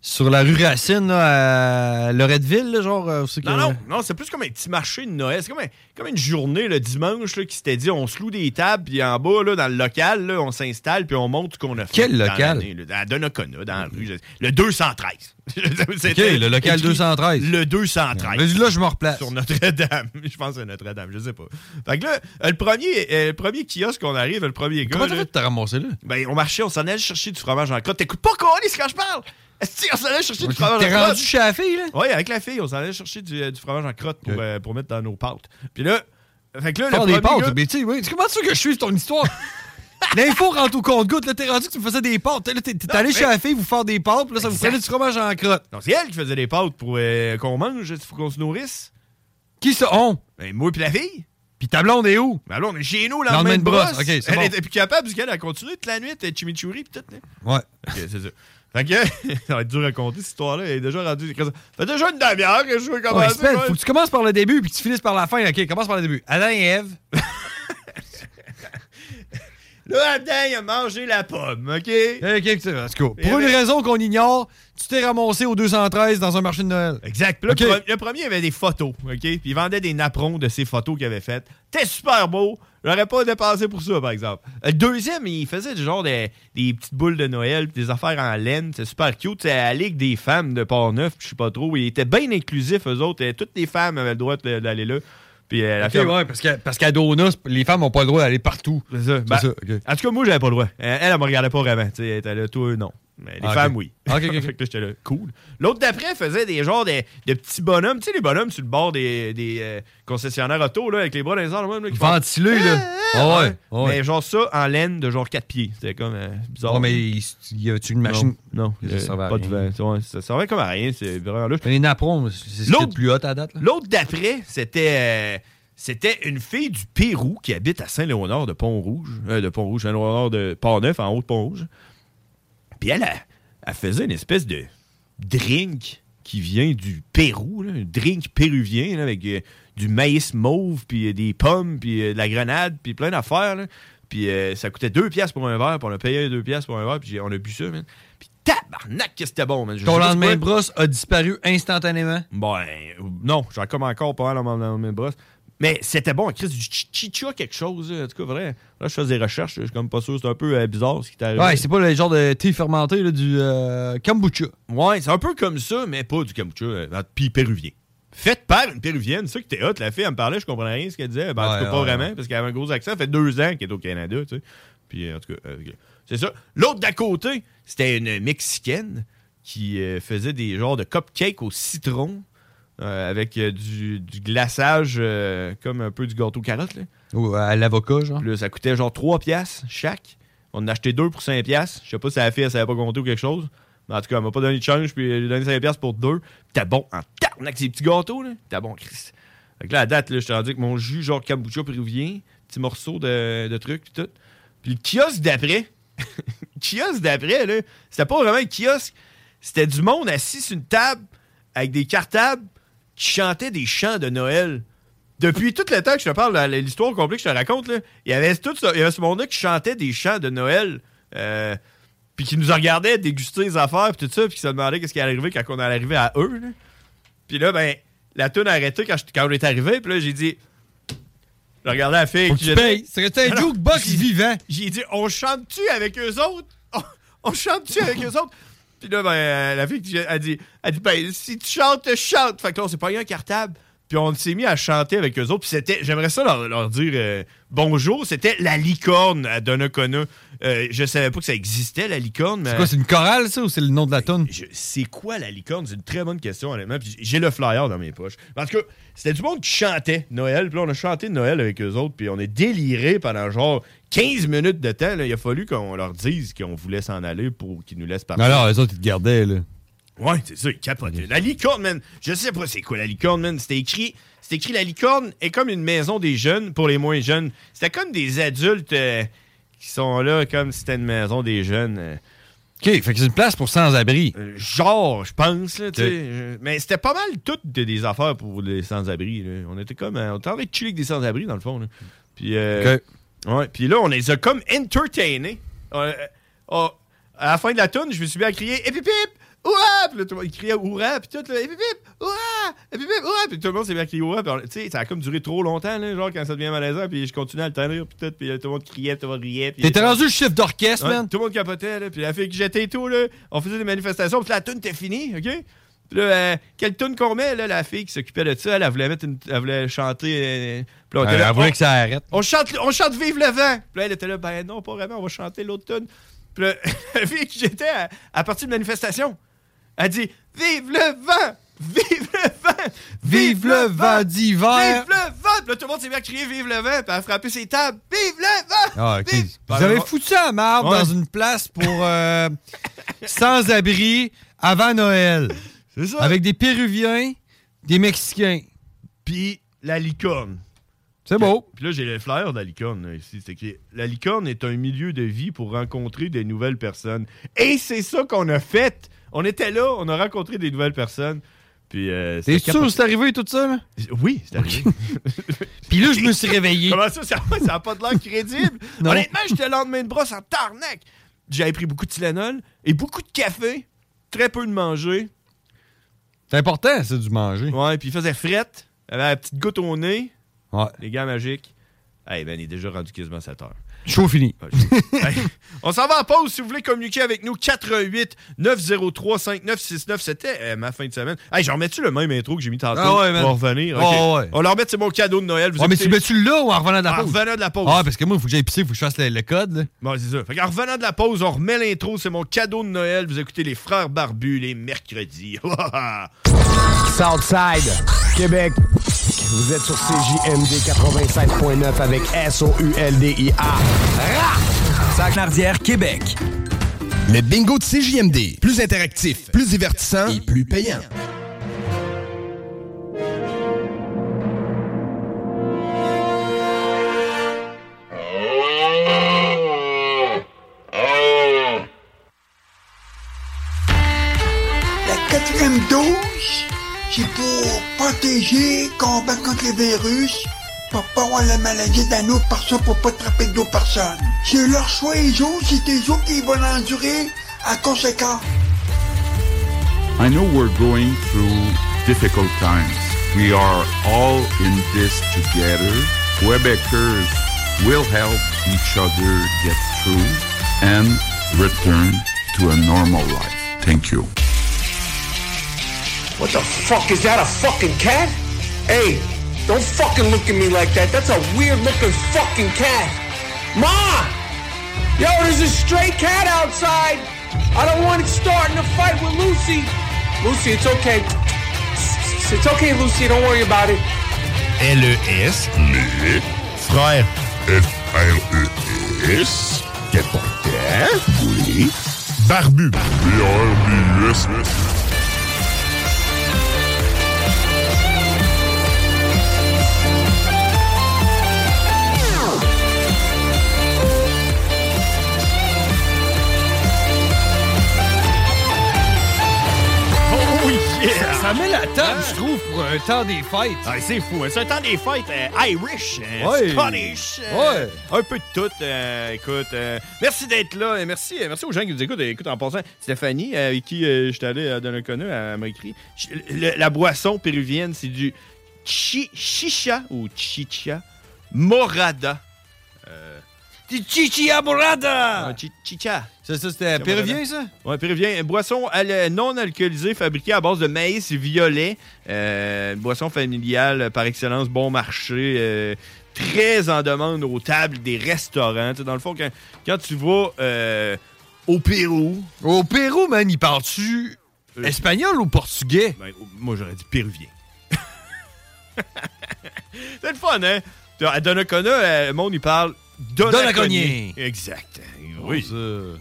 sur la rue Racine là, à Loretteville, là, genre. euh, que- Non, non, non, c'est plus comme un petit marché de Noël. C'est comme, un- comme une journée le dimanche là, qui s'était dit on se loue des tables, puis en bas, là, dans le local, là, on s'installe, puis on montre ce qu'on a fait. Quel local? À Donnacona, dans la rue. Le 213. *laughs* Ok, le local écrit 213. Le 213. Là, là, je me replace. Sur Notre-Dame. *laughs* Je pense que c'est Notre-Dame, je sais pas. Fait que là, euh, le premier, euh, le premier kiosque qu'on arrive, le premier gars. Comment t'as fait de te ramasser là? Ben, on marchait, on s'en allait chercher du fromage en crotte. T'écoutes pas, Colis, quand je parle? Qu'on s'en allait chercher du fromage en T'es crotte? rendu chez la fille, là? Oui, avec la fille, on s'en allait chercher du, euh, du fromage en crotte pour, euh, pour mettre dans nos pâtes. Puis là, fait que là, Faire le des pâtes, gars- mais tu oui. Comment ça que je suis ton histoire? *laughs* L'info rentre au compte-goutte, là, t'es rendu que tu me faisais des pâtes. Là, t'es t'es allé mais- chez la fille vous faire des pâtes, puis là, ça vous prenait du fromage en crotte. Non, c'est elle qui faisait les pâtes pour euh, qu'on mange, faut qu'on se nourrisse. Qui ça, on? Ben, moi puis la fille. Puis ta blonde est où? Ben là, on est chez nous, le Lendemain de brosse. brosse. Elle bon. était plus capable, parce qu'elle a continué toute la nuit, elle chimichurri puis tout. Ouais. Ok, c'est ça. Fait que, *laughs* ça va être dur à raconter, cette histoire-là. Elle est déjà rendue. Ça fait déjà une demi-heure que je veux Ouais, commencer. Moi. faut que tu commences par le début puis que tu finisses par la fin. OK, commence par le début. Adam et Ève. *laughs* Là, Adam, il a mangé la pomme, OK? OK, tu- en tout cas, pour une raison qu'on ignore, tu t'es ramassé au 213 dans un marché de Noël. Exact. Puis là, le, pre- le premier, il avait des photos, OK? Puis il vendait des napperons de ces photos qu'il avait faites. C'était super beau. J'aurais pas dépensé pour ça, par exemple. Le deuxième, il faisait du genre des, des petites boules de Noël, puis des affaires en laine. C'était super cute. C'était à la Ligue des femmes de Port-Neuf, puis je sais pas trop. Il était bien inclusif, eux autres. Toutes les femmes avaient le droit d'aller là. Puis euh, la OK, fille- ouais, parce qu'à parce les femmes n'ont pas le droit d'aller partout. C'est ça. Ben, ça. En tout cas, moi, j'avais pas le droit. Elle, elle me regardait pas vraiment. Tu sais, elle était là, toi, non. Mais les Ah, femmes, oui. Ok, ok, ok. *laughs* fait que là, j'étais là, cool. L'autre d'après faisait des genres de, de petits bonhommes. Tu sais, les bonhommes sur le bord des, des euh, concessionnaires auto, là, avec les bras dans les airs, là, là. Ah ouais. ah ouais. Mais genre ça, en laine de genre 4 pieds. C'était comme euh, bizarre. Ouais, mais il y avait-tu une machine? Non, Ça à pas de rien. vent. Ouais, ça servait comme à rien. C'est vraiment là. Mais les napperons, c'est ce L'autre- plus hot à date. L'autre d'après, c'était euh, c'était une fille du Pérou qui habite à Saint-Léonard de Pont-Rouge. de Pont-Rouge, Saint-Léonard de Port-Neuf, en haut de Pont-Rouge. Puis elle, elle, elle faisait une espèce de drink qui vient du Pérou, là, un drink péruvien là, avec euh, du maïs mauve, puis euh, des pommes, puis euh, de la grenade, puis plein d'affaires. Puis ça coûtait 2 piastres pour un verre, puis on a payé 2 piastres pour un verre, puis on a bu ça, man. Puis tabarnak que c'était bon, man. Je Ton lendemain de brosse a disparu instantanément? Ben, non, j'en comme encore pas mal dans mon lendemain de brosse. Mais c'était bon, Chris, du chi- chicha quelque chose. En tout cas, vrai. Là, je fais des recherches, je suis comme pas sûr. C'est un peu euh, bizarre ce qui t'est arrivé. Ouais, c'est pas le genre de thé fermenté, là, du euh, kombucha. Ouais, c'est un peu comme ça, mais pas du kombucha, euh, puis péruvien. Fait par une péruvienne, c'est ça qui était hot. La fille, elle me parlait, je comprenais rien ce qu'elle disait. Ben, en Ouais, tout cas, pas ouais, vraiment, parce qu'elle avait un gros accent. Ça fait deux ans qu'elle est au Canada, tu sais. Puis, en tout cas, c'est ça. L'autre d'à côté, c'était une Mexicaine qui faisait des genres de cupcakes au citron euh, avec euh, du, du glaçage euh, comme un peu du gâteau carotte, là. Ou à l'avocat, genre. Puis là, ça coûtait genre 3 piastres chaque. On en a acheté deux pour 5 piastres. Je sais pas si la fille, elle savait pas compter ou quelque chose. Mais en tout cas, elle m'a pas donné de change, puis elle a donné 5 piastres pour deux. T'as bon en tarnac, ces petits gâteaux, là. T'as bon, Chris. Fait que là, à date, là, je t'ai rendu avec mon jus, genre kombucha péruvien, petit morceau de, de trucs, puis tout. Puis le kiosque d'après, le *laughs* kiosque d'après, là, c'était pas vraiment un kiosque. C'était du monde assis sur une table avec des cartables qui chantaient des chants de Noël. Depuis tout le temps que je te parle, l'histoire complète que je te raconte, là, il y avait tout ça- il y avait ce monde-là qui chantait des chants de Noël, euh, puis qui nous regardait déguster les affaires, puis tout ça, puis qui se demandait qu'est-ce qui allait arriver quand on allait arriver à eux. là. Puis là, ben, la tune a arrêté quand, je- quand on est arrivé, puis là, j'ai dit. Je regardais la fille. Qui payes. C'est un jukebox vivant. J'ai dit, on chante-tu avec eux autres? On, on chante-tu avec eux autres? Puis là, ben, euh, la fille, elle dit, elle dit, ben, si tu chantes, chante. Fait que là, on s'est pas eu un cartable. Puis on s'est mis à chanter avec eux autres. Puis c'était, j'aimerais ça leur, leur dire euh, bonjour. C'était la licorne à Donnacona. Euh, je savais pas que ça existait, la licorne. mais- C'est quoi, c'est une chorale, ça, ou c'est le nom de la tonne? je- c'est quoi la licorne? C'est une très bonne question, honnêtement. J'ai le flyer dans mes poches. Parce que c'était du monde qui chantait Noël. Puis là, on a chanté Noël avec eux autres. Puis on est déliré pendant genre 15 minutes de temps. là. Il a fallu qu'on leur dise qu'on voulait s'en aller pour qu'ils nous laissent partir. Non, les autres, ils te gardaient, là. Ouais, c'est ça, ils capotaient. La licorne, man. Je sais pas c'est quoi la licorne, man. C'était écrit. C'était écrit la licorne est comme une maison des jeunes pour les moins jeunes. C'était comme des adultes euh, qui sont là comme si c'était une maison des jeunes. euh. OK, fait que c'est une place pour sans-abri. Euh, genre, je pense, là, tu sais. Mais c'était pas mal toutes de- des affaires pour les sans-abri. là. On était comme. euh, on était en train de chiller avec des sans-abri, dans le fond. là. Puis, euh, OK. ouais, puis là, on les a comme entertainés. Euh, euh, à la fin de la tune, je me suis mis à crier Hip hip hip! Ouah! Puis là, tout le monde il criait Ouah! Puis tout, là, Hip hip! Puis tout le monde s'est mis à crier Ouah! Puis tu sais, ça a comme duré trop longtemps, là, genre quand ça devient malaisant. Puis je continuais à le tenir, puis tout. Puis euh, tout le monde criait, tout le monde riait. puis- T'étais rendu le chef d'orchestre, man. Tout le monde capotait, là. Puis la fille qui jetait et tout, là. On faisait des manifestations, puis la tune était finie, OK? Puis là, euh, quelle tune qu'on met, là, la fille qui s'occupait de ça, elle, elle voulait mettre une- elle voulait chanter. euh, puis là, on était Elle, là, elle voulait on- que ça arrête. on chante, on chante Vive le vent! Puis là, elle était là, ben non, pas vraiment, on va chanter l'autre tune. Puis là, *laughs* la fille qui j'étais à, à partir de manifestation, elle dit Vive le vent! Vive le vent! Vive le vent d'hiver! Vive le vent! Puis là, tout le monde s'est mis à crier Vive le vent! Puis elle a frappé ses tables. Vive le vent! Ah, ok. Vive- Vous avez foutu à marbre Ouais. dans une place pour euh, *laughs* sans-abri avant Noël. C'est ça. Avec des Péruviens, des Mexicains. Puis la licorne. C'est beau. Puis là, j'ai le flyer de la licorne là, ici. C'est écrit La licorne est un milieu de vie pour rencontrer des nouvelles personnes. Et c'est ça qu'on a fait. On était là, on a rencontré des nouvelles personnes. Puis. Euh, T'es sûr que c'est arrivé tout ça, là? Oui, c'est arrivé. *laughs* Puis là, je me suis réveillé. Comment ça, ça n'a pas de l'air crédible? *laughs* Non. Honnêtement, j'étais le lendemain de brosse en tarnac. J'avais pris beaucoup de Tylenol et beaucoup de café. Très peu de manger. C'est important, c'est du manger. Ouais, puis il faisait frette. Il avait la petite goutte au nez. Ouais. Les gars magiques. Hey, ben, il est déjà rendu quasiment 7 heures. Chaud fini. *laughs* Hey, on s'en va en pause si vous voulez communiquer avec nous. 88 903 5969. C'était euh, ma fin de semaine. Hey, j'en remets-tu le même intro que j'ai mis tantôt Ah ouais, pour revenir? Ok. Ah ouais. On leur remet, c'est mon cadeau de Noël. Vous mais tu mets-tu là ou en revenant de la En pause? revenant de la pause. Ah, parce que moi, il faut que j'aille pisser, il faut que je fasse le, le code. là. Bon, c'est ça. Fait en revenant de la pause, on remet l'intro. C'est mon cadeau de Noël. Vous écoutez les Frères Barbus les mercredis. *laughs* Southside, Québec. Vous êtes sur CJMD 87.9 avec S-O-U-L-D-I-A. Sac-Nardière, Québec. Le bingo de CJMD. Plus interactif, plus divertissant et plus payant. La quatrième dose, c'est pour protéger, combattre contre les virus, pour pas avoir la maladie d'un autre personne, pour pas attraper d'autres personnes. C'est leur choix, les autres, c'est eux autres qui vont l'endurer à conséquent. I know we're going through difficult times. We are all in this together. Quebecers will help each other get through and return to a normal life. Thank you. What the fuck? Is that a fucking cat? Hey, don't fucking look at me like that. That's a weird looking fucking cat. Ma! Yo, there's a stray cat outside. I don't want it starting a fight with Lucy. Lucy, it's okay. It's okay, Lucy. Don't worry about it. LES, les frères F-R-E-S, quel porteur, oui, barbu, B-R-B-U-S, yeah! Ça met la table, je trouve, pour un temps des fêtes. Ah, c'est fou, hein. c'est un temps des fêtes euh, Irish, euh, Ouais. Scottish, euh, un peu de tout. euh, écoute, merci d'être là, et merci, merci aux gens qui nous écoutent. Écoute, en passant, Stéphanie, avec qui j'étais allé dans le connu, elle m'a écrit la boisson péruvienne, c'est du chi- chicha ou chicha morada. Euh, chicha morada! Ah, chi- chicha. Ça, ça, c'était péruvien, ça? Oui, péruvien. Une boisson non alcoolisée fabriquée à base de maïs violet. Euh, une boisson familiale par excellence, bon marché. euh, très en demande aux tables des restaurants. Tu sais, dans le fond, quand, quand tu vas euh, au Pérou. Au Pérou, man, il parle-tu espagnol ou portugais? Ben, moi, j'aurais dit péruvien. *laughs* C'est le fun, hein? À Donnacona, euh, le monde, il parle Donnaconien. Donnaconien. Exact. Oui.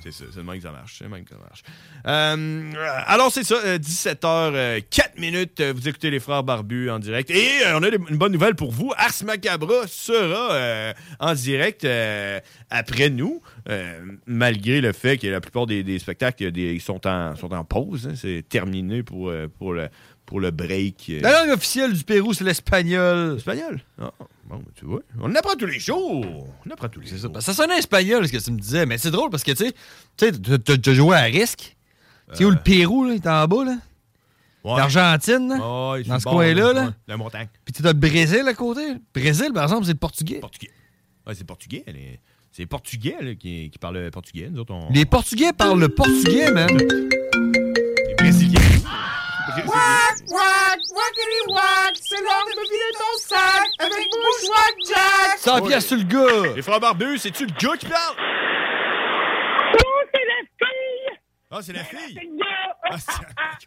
C'est ça. C'est le même que ça marche. C'est le même que ça marche. Euh, alors, c'est ça. 17h, 4 minutes. euh, Vous écoutez les Frères Barbus en direct. Et euh, on a une bonne nouvelle pour vous. Ars Macabra sera euh, en direct euh, après nous, euh, malgré le fait que la plupart des, des spectacles des- sont, en, sont en pause. hein. C'est terminé pour, euh, pour, le, pour le break. euh. La langue officielle du Pérou, c'est l'espagnol. L'espagnol? Ah, bon, tu vois. On apprend tous les jours. On apprend tous les jours. Ça sonnait espagnol, ce que tu me disais, mais c'est drôle parce que, tu sais, tu t'as joué à risque. Tu sais où le Pérou, là, il est en bas, là? Ouais. L'Argentine, là, Ouais, sur dans ce coin-là, là. La montagne. Puis tu as le Brésil à côté? Le Brésil, par exemple, c'est le portugais. Portugais. Ouais, c'est portugais. C'est les Portugais là, qui, qui parlent portugais. Nous autres, on... Les Portugais parlent le portugais, man. Les Brésiliens. Wack, c'est l'heure de me vider ton sac avec Bushwack Jack. 100 piastres sur le gars. Les frères barbus, c'est-tu le gars qui parle? Oh, c'est la fille. Ah, c'est la fille? C'est le gars. Ah,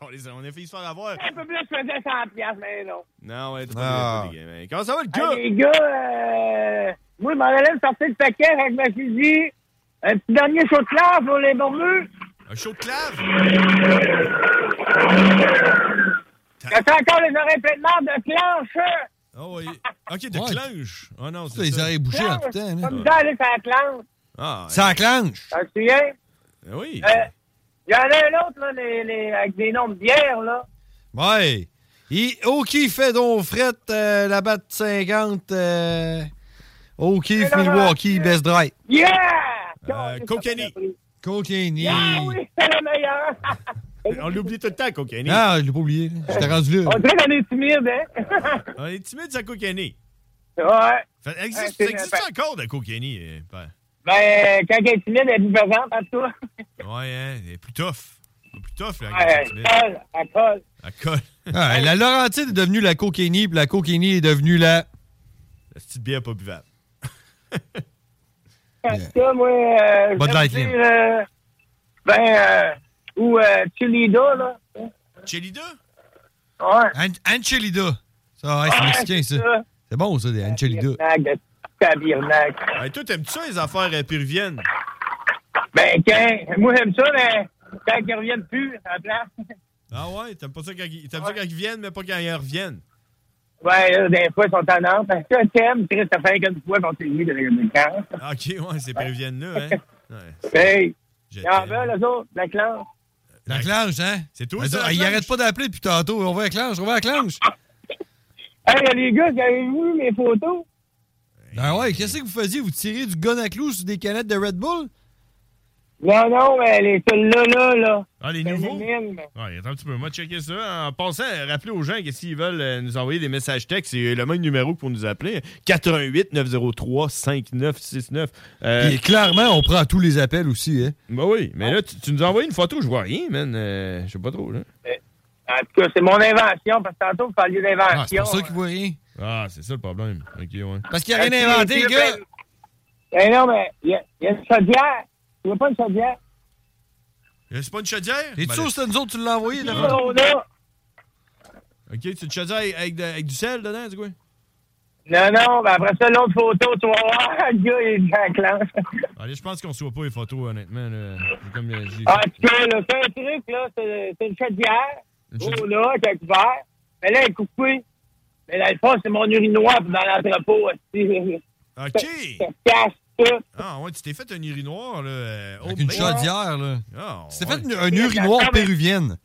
on, les a, on a failli se faire avoir. Un peu plus, je faisais 100 piastres, mais non. Non, ouais, t'as Ah. pas mais Comment ça va, le gars? Hey, les gars, euh, moi, je m'en allais me sortir le paquet, avec suis dit, un petit dernier chaud de classe pour les barbus. Un show de clave? J'attends encore les oreilles pleines de marde de clanche. Ah oui. Ok, de Ouais. clenche. Ah non, Ça, c'est les ça. oreilles bouchées en tout Clanche, temps. Comme ça, aller sur la clanche. Ah, Ça enclenche. T'en souviens? ah oui. Euh, Il y en a un autre, là, les, les, avec des noms de bière, là. Ouais. Il, O'Keefe fait donc fret euh, la batte 50. Euh, Mais non, Milwaukee, Best Dry. Yeah! Euh, Kokani. Cocaine. Ah oui, c'est le meilleur. *laughs* On l'oublie tout le temps, Kokani. Ah, je l'ai pas oublié. J'étais rendu là. On dirait qu'on est timide, hein? *laughs* On est timide, ça, Kokani. ouais. Ça Ouais, existe, ça encore de Kokani? euh, ben, Ben, quand elle est timide, elle est plus pesante, en tout cas. Ouais, hein, elle est plus tough. Elle est plus tough, là. Ouais, elle colle, elle colle. Elle colle. *laughs* Ah, la Laurentide est devenue la Cocaine, puis la Cocaine est devenue la. La petite bière pas buvable. En tout cas, moi, euh, Bud Light, dire, euh, ben, euh, ou euh, Chilida, là. Chelida? Ouais. An- Anchelida. Ça, ouais, c'est Ouais, mexicain, c'est ça. ça. C'est bon, ça, des Anchelida. Tabarnak. Hey, toi, t'aimes-tu ça, les affaires euh, péruviennes? Ben, quand, moi, j'aime ça, mais quand ils reviennent plus à la place. Ah ouais? T'aimes pas ça quand ils, t'aimes ça quand ils viennent, mais pas quand ils reviennent? Ouais, là, des fois, ils sont tannants. Parce que t'aimes, Chris, ça fait qu'une fois qu'on s'est mis de de camp. Ah, ok, ouais, c'est péruviennes-là, hein? *laughs* Ouais. Hey, Je ils en t'aime. veulent, eux autres, la clanche. La clanche, hein? C'est toi, Ben, ça, Il arrête pas d'appeler depuis tantôt. On va à la clanche, on va à la clanche. *laughs* Hey, les gars, vous avez vu mes photos? Ben ouais, qu'est-ce que vous faisiez? Vous tirez du gun à clous sur des canettes de Red Bull? Non, non, mais les ceux-là, là, là. Ah, les nouveaux? Ouais, attends un petit peu. Moi, checker ça. En passant, rappelez aux gens que s'ils veulent euh, nous envoyer des messages textes, c'est le même numéro pour nous appeler. 88 903 5969. Euh, Et clairement, on prend tous les appels aussi, hein. bah oui, mais là, tu, tu nous as envoyé une photo, je vois rien, man. Euh, je sais pas trop, là. En tout cas, c'est mon invention, parce que tantôt, vous parliez d'invention. Ah, c'est pour ça qu'il voit rien. Ah, c'est ça le problème. Ok, ouais. Parce qu'il a rien inventé, Eh, gars. Eh non, mais il y, a- il y a une chaudière. Vois pas une chaudière? Euh, C'est pas une chaudière? T'es Ben, sûr que c'est nous autres, tu l'as envoyé, la Non, photo? là. Ok, c'est une chaudière avec, avec de- avec du sel dedans, c'est quoi? Non, non, mais après ça, l'autre photo, tu vas voir, *laughs* le gars, il est dans la classe. Allez, je pense qu'on ne voit pas les photos, honnêtement. Là. C'est Comme, euh, En tout cas, là, c'est un truc, là, c'est c'est une chaudière. Une Oh, là, qui a couvert. Mais là, elle est coupée. Mais là, le fond, c'est mon urinoir dans l'entrepôt, aussi. OK. Ça cache Ah, ouais, tu t'es fait un urinoir, là. euh, Avec oh, une chaudière, là. Ah, Tu t'es ouais. fait une- un urinoir péruvienne.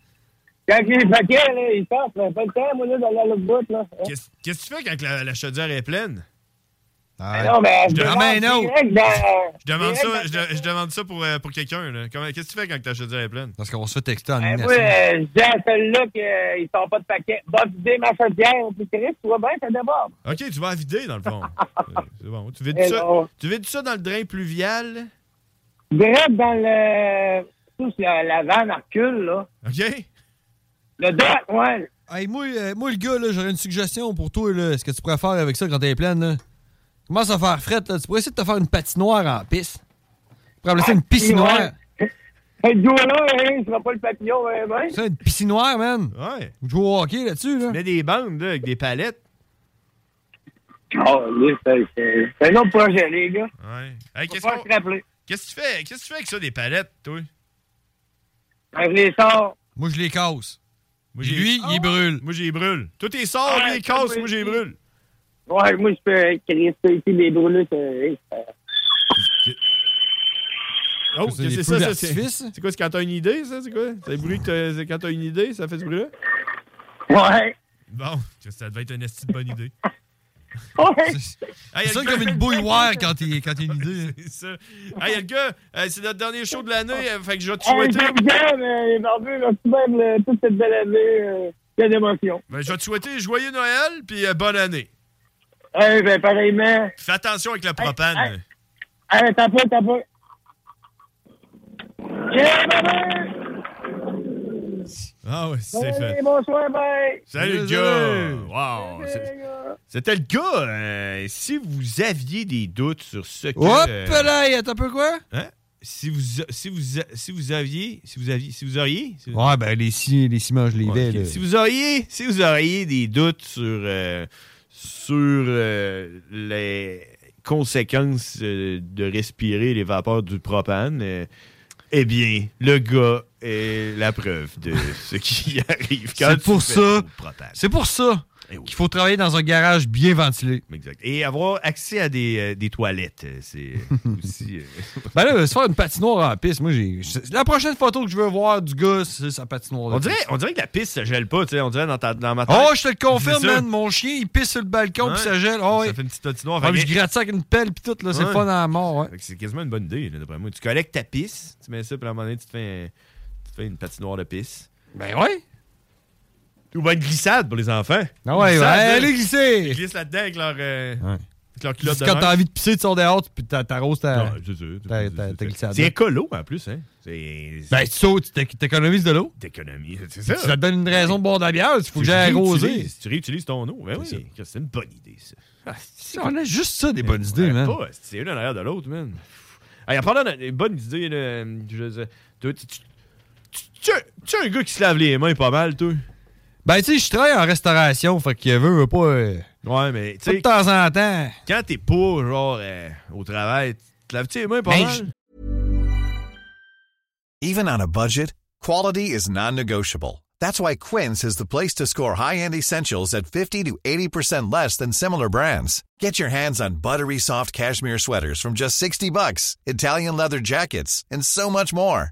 Quand il est paquet, là, il fait pas le temps, moi, là, d'aller à l'autre bout, là. Qu'est-ce qu'est-ce que tu fais quand la, la chaudière est pleine? Mais non, mais je, demande, dans- je ça, dans- je, de- je demande ça pour, euh, pour quelqu'un. Qu'est-ce que tu fais quand ta chaudière est pleine? Parce qu'on se fait texter en Ben, moi, euh, je dis à celle-là qu'ils sont pas de paquet. Va vider ma chaudière, puis Chris, tu vois bien, ça déborde. OK, tu vas la vider, dans le fond. *laughs* Euh, c'est bon. Tu vides, ça, tu vides ça dans le drain pluvial? Direct dans le. Tout la, la vanne à recul, là. OK? Le doc, ouais. Hey, moi, euh, moi, le gars, là, j'aurais une suggestion pour toi. Là. Ce que tu pourrais faire avec ça quand t'es pleine. Là. Commence à faire frette. Là. Tu pourrais essayer de te faire une patinoire en piste. Tu pourrais appeler ça une piscinoire. Ce gars-là, hein, il sera pas le papillon, hein, ben. C'est une piscinoire, man. Ouais. Vous jouez au hockey là-dessus. Là. Tu mets des bandes là, avec des palettes. Oh, lui, c'est- un autre projet, les gars. Ouais. Hey, qu'est-ce qu'on- que tu fais? Qu'est-ce que tu fais avec ça, des palettes, toi? Ben, je les sors. Moi, je les casse. Moi, j'ai- lui, il brûle. Moi, j'ai brûle. Toi, t'es sort, Ouais, lui, il casse, moi, j'ai oui. brûle. Ouais, moi, je peux créer ça ici, des brûlures, Oh, C'est ça? ça, C'est quoi? C'est quand t'as une idée, ça? C'est quoi? C'est le bruit que t'as- quand t'as une idée, ça fait ce bruit-là? Ouais. Bon, ça devait être une esti de bonne idée. *laughs* Ouais. Hey, C'est ça comme une bouilloire quand t'es quand t'as une idée. *laughs* C'est ça. Hey, le gars, euh, c'est notre dernier show de l'année, euh, fait que je vais te Hey, souhaiter. j'aime bien, mais les barbus, là, tout même, toute cette belle année, euh, plein d'émotions. Ben, je vais te souhaiter joyeux Noël, puis euh, bonne année. Hey, ben, pareillement. Fais attention avec la propane. hey. Hey, t'as pas, t'as pas. Ah ouais, c'est fait. Bonsoir, bye! Salut le gars! Wow! C'était le gars. euh, si vous aviez des doutes sur ce que. Hop euh, là, t'as peu quoi? hein? Si vous, a- si, vous, si vous aviez. Si vous aviez. Si vous auriez. si- Ouais, ben les les manches, je les Ouais, vais. ok. là. Si vous auriez, si vous auriez des doutes sur, euh, sur euh, les conséquences euh, de respirer les vapeurs du propane, euh, eh bien, le gars est la preuve de ce qui *laughs* arrive quand C'est pour ça. du propane. C'est pour ça oui. qu'il faut travailler dans un garage bien ventilé. Exact. Et avoir accès à des, euh, des toilettes, euh, c'est *laughs* aussi. euh, *laughs* Ben là, se faire une patinoire en piste, moi, j'ai. La prochaine photo que je veux voir du gars, c'est sa patinoire. on, dirait, piste. on dirait que la piste, ça gèle pas, tu sais. On dirait dans, ta, dans ma tête. Oh, je te le confirme, man. Mon chien, il pisse sur le balcon puis ça gèle. Oh, Ça ouais. fait une petite patinoire. Ah, je gratte ça avec une pelle puis tout, là. C'est Ouais. le fun à la mort, ouais. C'est quasiment une bonne idée, d'après moi. Tu collectes ta pisse, tu mets ça, puis à un moment donné, tu te fais, un- tu te fais une patinoire de pisse. Ben ouais. Ou ben une glissade pour les enfants. Ah ouais, ouais, allez Ils glisser. glissent là-dedans avec leur, euh, Ouais. avec leur culotte de Quand t'as envie de pisser, tu sors dehors, puis t'a- t'arroses ta. Ta- glissade. C'est écolo, en plus, hein. C'est... Ben, tu sautes, t'éc- t'économises de l'eau. d'économie, c'est ça. Ça te donne une raison de boire de la bière, il faut que Tu j'aille arroser. Tu réutilises ton eau. Ben oui, c'est une bonne idée, ça. Ah, On a juste ça, des bonnes idées, man. C'est une en arrière de l'autre, man. Hey, en parlant de bonnes idées, tu, tu, tu, tu, tu es un gars qui se lave les mains pas mal, toi? Ben, tu sais, je travaille en restauration, fait qu'il veut, veut pas. euh, Ouais, mais tu pas de temps en temps. quand t'es pas, genre, euh, au travail, tu te laves-tu les mains pas Ben, mal? Even on a budget, quality is non-negotiable. That's why Quince is the place to score high-end essentials at 50 to 80% less than similar brands. Get your hands on buttery soft cashmere sweaters from just 60 bucks, Italian leather jackets, and so much more.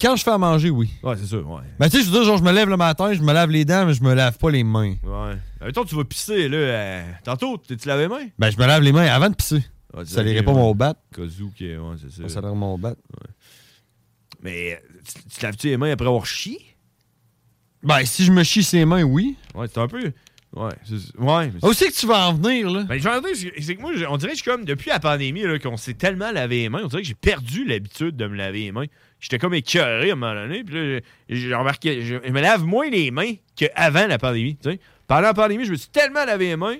Quand je fais à manger, oui. Ouais, c'est sûr, ouais. Mais tu sais, je veux dire, genre, je me lève le matin, je me lave les dents, mais je me lave pas les mains. Ouais. Mettons, tu vas pisser, là. euh, tantôt, t'es-tu lavé les mains? Ben, je me lave les mains avant de pisser. Ouais, tu ça irait les pas mains. mon bat. Kazoo, qui est- ouais, c'est ça. Ça irait mon bat. Mais euh, tu, tu te laves-tu les mains après avoir chié? Ben, si je me chie ses mains, oui. Ouais, c'est un peu. Ouais, c'est- ouais. mais- Aussi que tu vas en venir, là. Ben, j'en ai- c'est c'est que moi, j'ai- on dirait que je suis comme, depuis la pandémie, là, qu'on s'est tellement lavé les mains, on dirait que j'ai perdu l'habitude de me laver les mains. J'étais comme écœuré à un moment donné, puis là, j'ai remarqué, je, je me lave moins les mains qu'avant la pandémie. Pendant la pandémie, je me suis tellement lavé les mains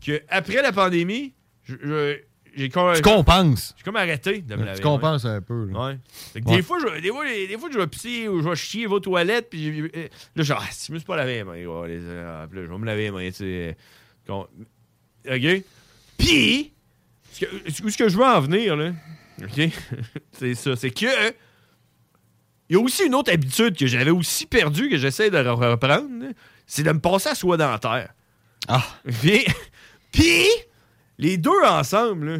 qu'après la pandémie, je- je- j'ai comme... Tu compenses. J'ai comme arrêté de me laver Tu les mains. compenses un peu, là. Ouais. Fait que Ouais. Des, fois, je, des, fois, des fois, je vais pisser ou je vais chier aux toilettes, puis euh, là, ah, si je me suis pas lavé les mains, ouais, les- ah, puis là, je vais me laver les mains, tu sais. Con- OK? Puis, ce que, où ce que je veux en venir, là, OK? *laughs* c'est ça, c'est que il y a aussi une autre habitude que j'avais aussi perdue, que j'essaie de re- reprendre, c'est de me passer à soie dentaire. Ah! Puis, *laughs* puis, les deux ensemble, là,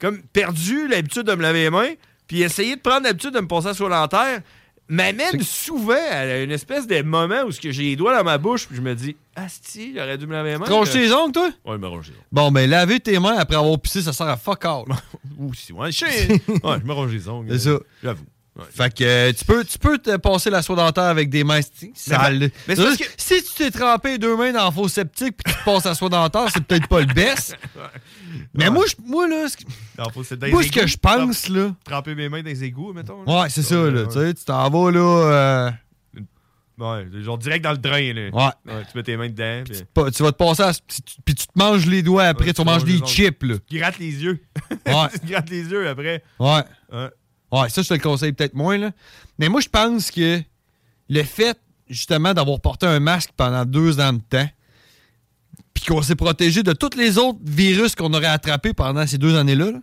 comme perdu l'habitude de me laver les mains, puis essayer de prendre l'habitude de me passer à soie dentaire, m'amène souvent à une espèce de moment où j'ai les doigts dans ma bouche, puis je me dis, asti, j'aurais dû me laver les mains. Tu ronges tes ongles, toi? Ouais, je me ronge les ongles. Bon, ben, laver tes mains après avoir pissé, ça sert à fuck all. *laughs* Ou si, ouais, je. Ouais, je me ronge les ongles. C'est ça. J'avoue. Ouais. Fait que euh, tu, peux, tu peux te passer la soie dentaire avec des mains sales. mais- que- Si tu t'es trempé deux mains dans le faux septique puis tu te passes la soie dentaire, c'est peut-être pas le best. *laughs* Mais moi, moi, là, moi, ce que je pense, là. Tremper mes mains dans les égouts, mettons. là. Ouais, c'est ça, là. Tu sais, tu t'en vas, là. euh, Ouais, genre direct dans le drain, là. Ouais. tu mets tes mains dedans, puis tu vas te passer à. Puis tu, te manges les doigts après, Ouais, tu manges des chips, là. Tu grattes les yeux. *laughs* Ouais. tu te grattes les yeux après. Ouais. Ouais. Ouais, ça, je te le conseille peut-être moins, là. Mais moi, je pense que le fait, justement, d'avoir porté un masque pendant deux ans de temps, puis qu'on s'est protégé de tous les autres virus qu'on aurait attrapés pendant ces deux années-là, là,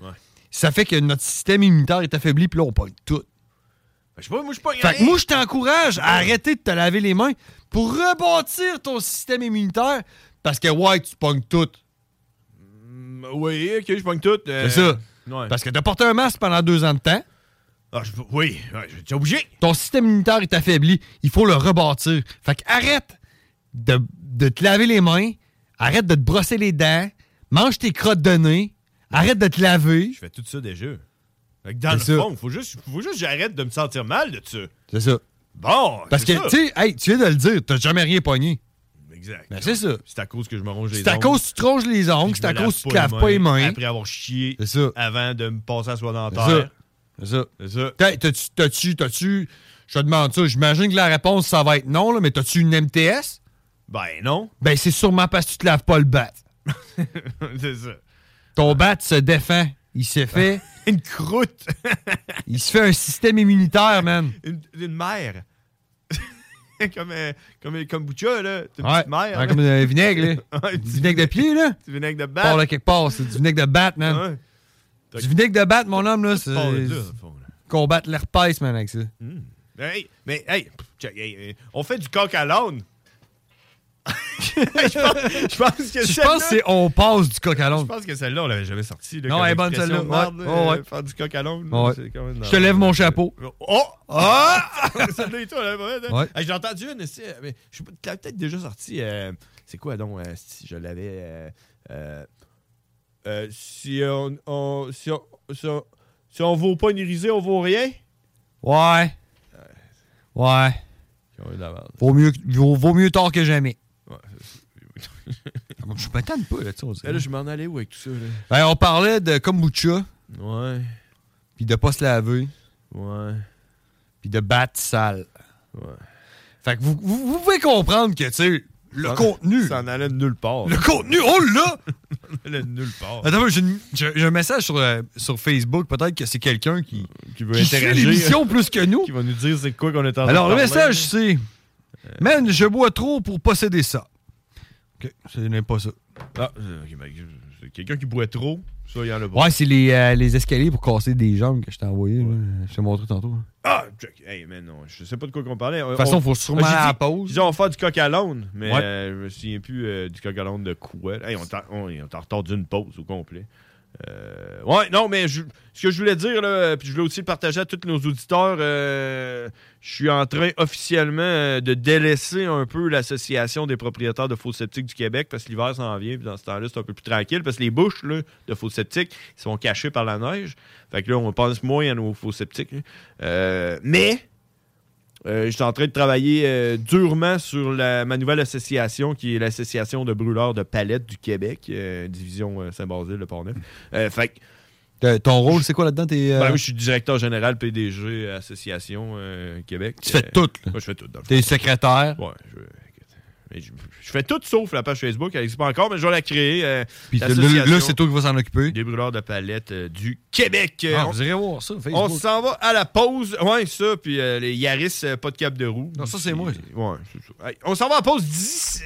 Ouais. ça fait que notre système immunitaire est affaibli, puis là, on pogne tout. Ben, je sais pas, moi, je pas Fait que moi, je t'encourage à arrêter de te laver les mains pour rebâtir ton système immunitaire, parce que, ouais, tu pognes tout. Oui, ok, je pogne tout. euh, C'est ça. Ouais. Parce que t'as porté un masque pendant deux ans de temps. Ah, je- oui, ouais, suis obligé. Ton système immunitaire est affaibli. Il faut le rebâtir. Fait que arrête de, de te laver les mains. Arrête de te brosser les dents. Mange tes crottes de nez. Arrête de te laver. Je fais tout ça déjà. Fait que dans le ça. fond, faut juste, faut juste que j'arrête de me sentir mal de ça. C'est ça. Bon, Parce que, tu sais, hey, tu viens de le dire, t'as jamais rien pogné. Exact. Ben, c'est ça. C'est à cause que je me ronge les C'est à ongles. cause que tu te ronges les ongles, c'est à cause que tu te laves pas les mains. Après avoir chié C'est ça. avant de me passer à C'est dentaire. ça. C'est ça. C'est ça. T'as- T'as-tu, t'as-tu, t'as-tu, je te demande ça, j'imagine que la réponse, ça va être non, là, mais t'as-tu une MTS? Ben non. Ben, c'est sûrement parce que tu te laves pas le bat. *laughs* c'est ça. Ton bat se défend. Il s'est fait. *laughs* Une croûte. il se fait un système immunitaire, man. Une, une mère. *laughs* comme, euh, comme le kombucha, là. C'est une Ouais, petite mère. ouais, là. comme un vinaigre, là. *laughs* Du vinaigre de pied, là. Du vinaigre de batte. là quelque part, c'est du vinaigre de batte, man. Ouais. Du vinaigre de batte, mon homme, là, c'est. Là, là. Combattre l'herpès, man, avec ça. Hmm. Hey, mais check, hey, on fait du coq à l'âne. *laughs* je, pense, je que Je pense que c'est on passe du coq à Je l'onde. pense que celle-là, on l'avait jamais sortie. Non, elle est bonne, celle-là. euh, Faire du coq à même Je te lève mon chapeau. Oh! Ah! *laughs* Celle-là et. Hey, J'ai entendu une, je l'avais peut-être déjà sorti. euh, c'est quoi donc, euh, si je l'avais. si on, si on, si on, vaut pas une irisée, on vaut rien? Ouais. Ouais. Vaut mieux, vaut mieux tard que jamais. Ah, Je tente pas, là, tu sais. Ben là, je m'en allais où avec tout ça, là? Ben, on parlait de kombucha, Ouais, puis de pas se laver, ouais, puis de battre sale. ouais. Fait que vous, vous, vous pouvez comprendre que, tu sais, Le Ça- contenu. Ça en allait de nulle part. Le contenu, oh là! *laughs* Ça en allait de nulle part. Attends, j'ai un message sur, euh, sur Facebook. Peut-être que c'est quelqu'un qui, qui veut qui interagir. l'émission plus que nous. Qui va nous dire c'est quoi qu'on est en train Alors, de le parler. message, c'est Man, je bois trop pour posséder ça. Ok, ce n'est pas ça. Ah, euh, ok, ben, c'est quelqu'un qui boit trop, ça, il y en a pas. Ouais, c'est les, euh, les escaliers pour casser des jambes que je t'ai envoyé. là. Je t'ai montré tantôt. Ah, check. Hey, man, non, je sais pas de quoi qu'on parlait. De toute façon, faut sûrement aller à la pause. Disons, on va faire du coq à l'âne, mais Ouais. euh, je me souviens plus euh, du coq à l'âne de quoi. Hey, on est en- on est en retard d'une pause au complet. Euh, ouais, non, mais ce que je voulais dire, là, puis je voulais aussi partager à tous nos auditeurs, euh, je suis en train officiellement euh, de délaisser un peu l'Association des propriétaires de faux sceptiques du Québec parce que l'hiver s'en vient, puis dans ce temps-là, c'est un peu plus tranquille parce que les bouches là, de faux sceptiques sont cachées par la neige. Fait que là, on pense moins à nos faux sceptiques. là. Euh, mais euh, je suis en train de travailler euh, durement sur la- ma nouvelle association, qui est l'Association de brûleurs de palettes du Québec, euh, division euh, Saint-Basile de Portneuf. Fait que- Ton rôle, c'est quoi là-dedans? Ben oui, je suis directeur général PDG Association Québec. Tu fais tout, là. Moi, je fais tout. le T'es secrétaire. Ouais, je, mais je- je fais tout sauf la page Facebook. Elle n'existe pas encore, mais je vais la créer. euh, Puis là, l'association là, c'est toi qui vas s'en occuper. Des brûleurs de palettes euh, du Québec. Euh, Ah, on- vous irez voir ça, on s'en va à la pause. Ouais, ça, puis euh, les Yaris, euh, pas de cap de roue. Non, ça, c'est moi. Ouais, c'est ça. Hey, on s'en va à la pause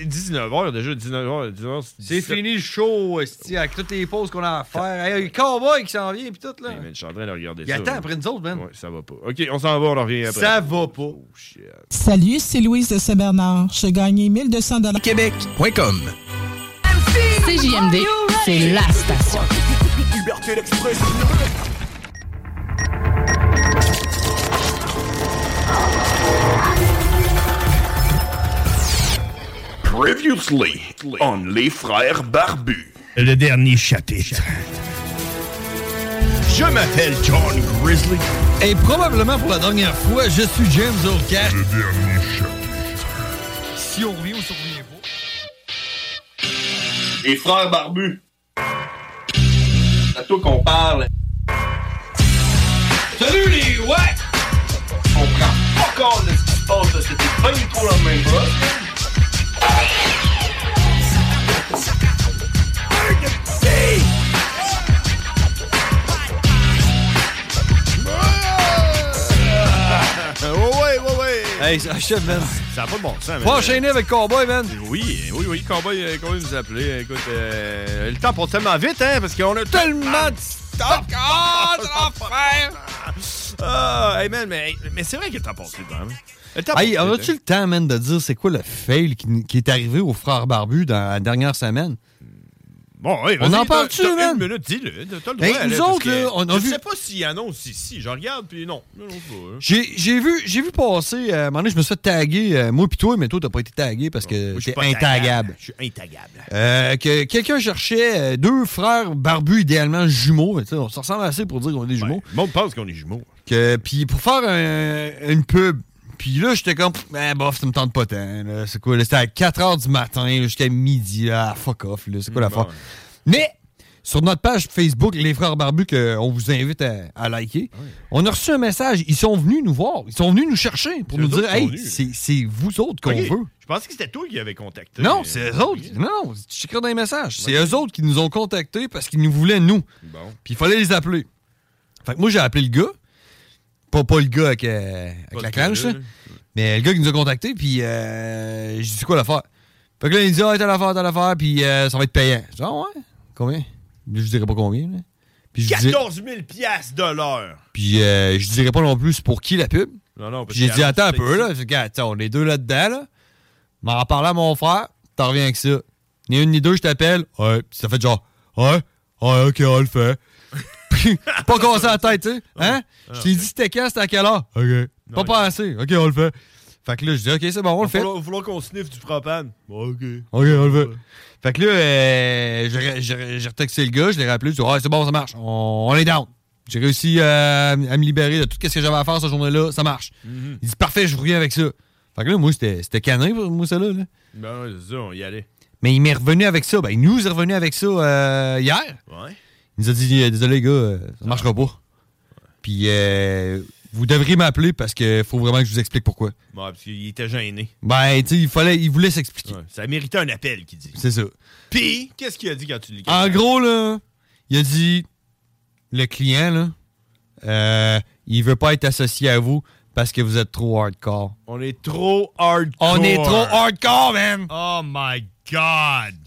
19h déjà, 19h. 19h C'est fini le show, esti, avec toutes les pauses qu'on a à faire. Hey, le cowboy qui s'en vient, puis tout, là. je suis en train de regarder Il ça. attend là. après nous autres, man. Ouais, ça va pas. OK, on s'en va, on en revient après. Ça va pas. Oh, shit. Salut, c'est Louise de Saint-Bernard. J'ai gagné 1200 dollars. Québec.com CJMD, c'est la station. Liberté d'expression. Previously on Les Frères Barbus. Le dernier chapitre. Je m'appelle John Grizzly. Et probablement pour la dernière fois, je suis James O'Cat. Le dernier chapitre. Si on revient ou si on revient pas. Les Frères Barbus. C'est à toi qu'on parle. Salut les ouais! On prend pas compte de ce qui se passe, là. C'était pas du tout la même chose. Hey, ça achève, man. Ça n'a pas de bon sens, man. Faut enchaîner avec Cowboy, man. Oui, oui, oui, Cowboy, euh, Cowboy nous a appelé. Écoute, euh, le temps passe tellement vite, hein, parce qu'on a tellement de stock. *laughs* Ah, c'est l'enfer! Ah, hey, man, mais, mais c'est vrai que le temps passe vite. Le temps Hey, vite, auras-tu le temps, man, de dire c'est quoi le fail qui, qui est arrivé aux frères barbus dans la dernière semaine? Bon, oui, On en parle-tu, man? Une minute, dis-le. T'as le droit, nous là, parce autres, là, on a je vu- sais pas s'il annonce ici. Je regarde, puis non. Hein. J'ai vu, vu passer, euh, à un moment donné, je me suis taguer, euh, moi pis toi, mais toi, t'as pas été tagué parce que t'es pas intaggable. Je suis intaggable. Euh, que quelqu'un cherchait euh, deux frères barbus, idéalement jumeaux. On se ressemble assez pour dire qu'on est jumeaux. Le monde pense qu'on est jumeaux. Que, puis pour faire un- une pub. Puis là, j'étais comme, ben bof, ça me tente pas tant. là. C'est quoi, là, c'était à 4 h du matin jusqu'à midi. Là, Ah, fuck off, là, c'est quoi la Bon. fois? Mais, sur notre page Facebook, Les Frères Barbus, qu'on vous invite à, à liker, on a reçu un message. Ils sont venus nous voir. Ils sont venus nous chercher pour C'est nous dire, hey, c'est c'est vous autres qu'on veut. Je pensais que c'était toi qui avais contacté. Non, c'est eux autres. Non, écris dans les messages. C'est eux autres qui nous ont contactés parce qu'ils nous voulaient, nous. Bon. Puis il fallait les appeler. Fait que moi, j'ai appelé le gars. Pas, pas le gars avec, euh, avec la clanche, là. mais le gars qui nous a contactés. Puis euh, j'ai dit, c'est quoi l'affaire? Fait que là, il dit, ah, t'as l'affaire, t'as l'affaire, puis euh, ça va être payant. Je dis, ah ouais? Combien? Je dirais pas combien, là. Puis je dis, 14 000 piastres de l'heure. puis euh, je dirais pas non plus pour qui la pub? Non, non, parce j'ai dit, attends un peu, là. On est deux là-dedans, là. M'en reparler à mon frère, t'en reviens avec ça. Ni une ni deux, je t'appelle. Ouais. Puis ça fait genre, ouais, ouais, ok, on le fait. *laughs* Pas casser la tête, tu sais. Hein? Je t'ai dit, c'était quand, c'était à quelle heure? Ok. Pas passé. Ok, on le fait. Fait que là, je dis, ok, c'est bon, on le fait. il va falloir qu'on sniffe du propane. Bon, OK. Ok, on le fait. Fait que là, euh, j'ai- retexté le gars, je l'ai rappelé, je dis, ouais, c'est bon, ça marche. On, on est down. J'ai réussi euh, à me libérer de tout ce que j'avais à faire cette journée-là, ça marche. Mhm. Il dit, parfait, je vous reviens avec ça. Fait que là, moi, c'était c'était canin, pour moi, ça, là. là. Ben, c'est ça, on y allait. Mais il m'est revenu avec ça. Ben, il nous est revenu avec ça euh, hier. Ouais. Il nous a dit, désolé, les gars, euh, ça marchera pas. Puis, euh, Vous devriez m'appeler parce qu'il faut vraiment que je vous explique pourquoi. Ouais, parce qu'il était gêné. Ben, tu sais, il fallait, il voulait s'expliquer. Ouais, ça méritait un appel, qu'il dit. C'est ça. Puis, qu'est-ce qu'il a dit quand tu l'as En gros, là, il a dit le client, là, euh, il veut pas être associé à vous parce que vous êtes trop hardcore. On est trop hardcore. On est trop hardcore, man! Oh my God!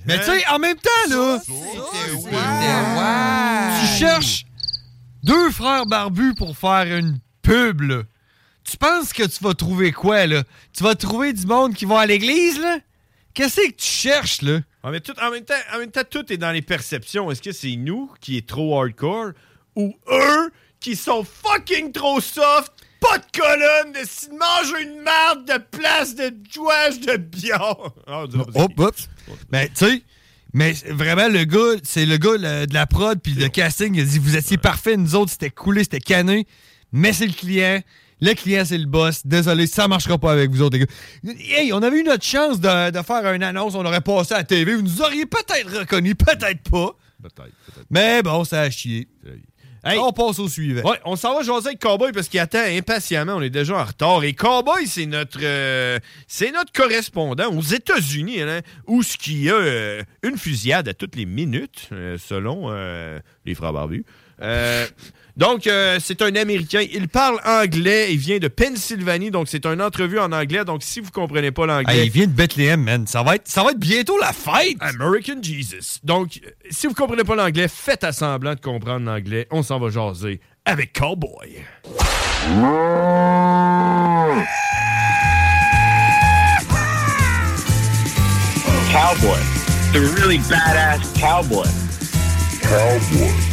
Mais tu sais, en même temps, là, tu cherches deux frères barbus pour faire une pub, là. Tu penses que tu vas trouver quoi, là? Tu vas trouver du monde qui va à l'église, là? Qu'est-ce que tu cherches, là? Ah, mais tout, en, même temps, en même temps, tout est dans les perceptions. Est-ce que c'est nous qui est trop hardcore ou eux qui sont fucking trop soft? Pas de colonne, de s'ils mangent une marde de place de jouage de bière. Ah, Hop, hop. Mais tu sais, mais vraiment le gars, c'est le gars le- de la prod puis le casting, il a dit vous étiez parfait, nous autres c'était coulé, c'était cané, mais c'est le client. Le client, c'est le boss. Désolé, ça marchera pas avec vous autres, les gars. Hey, on avait eu notre chance de, de faire une annonce, on aurait passé à la TV. Vous nous auriez peut-être reconnu, peut-être pas. Peut-être, peut-être. Mais bon, ça a chié. On passe au suivant. Ouais, on s'en va jaser avec Cowboy parce qu'il attend impatiemment. On est déjà en retard. Et Cowboy, c'est notre euh, c'est notre correspondant aux États-Unis, hein, où ce qu'il y a euh, une fusillade à toutes les minutes, euh, selon les frères barbus. Donc, euh, c'est un Américain. Il parle anglais. Il vient de Pennsylvanie. Donc, c'est une entrevue en anglais. Donc, si vous comprenez pas l'anglais... Hey, il vient de Bethléem, man. Ça va être, ça va être bientôt la fête. American Jesus. Donc, euh, si vous comprenez pas l'anglais, faites à semblant de comprendre l'anglais. On s'en va jaser avec Cowboy. Cowboy. The really badass cowboy. Cowboy.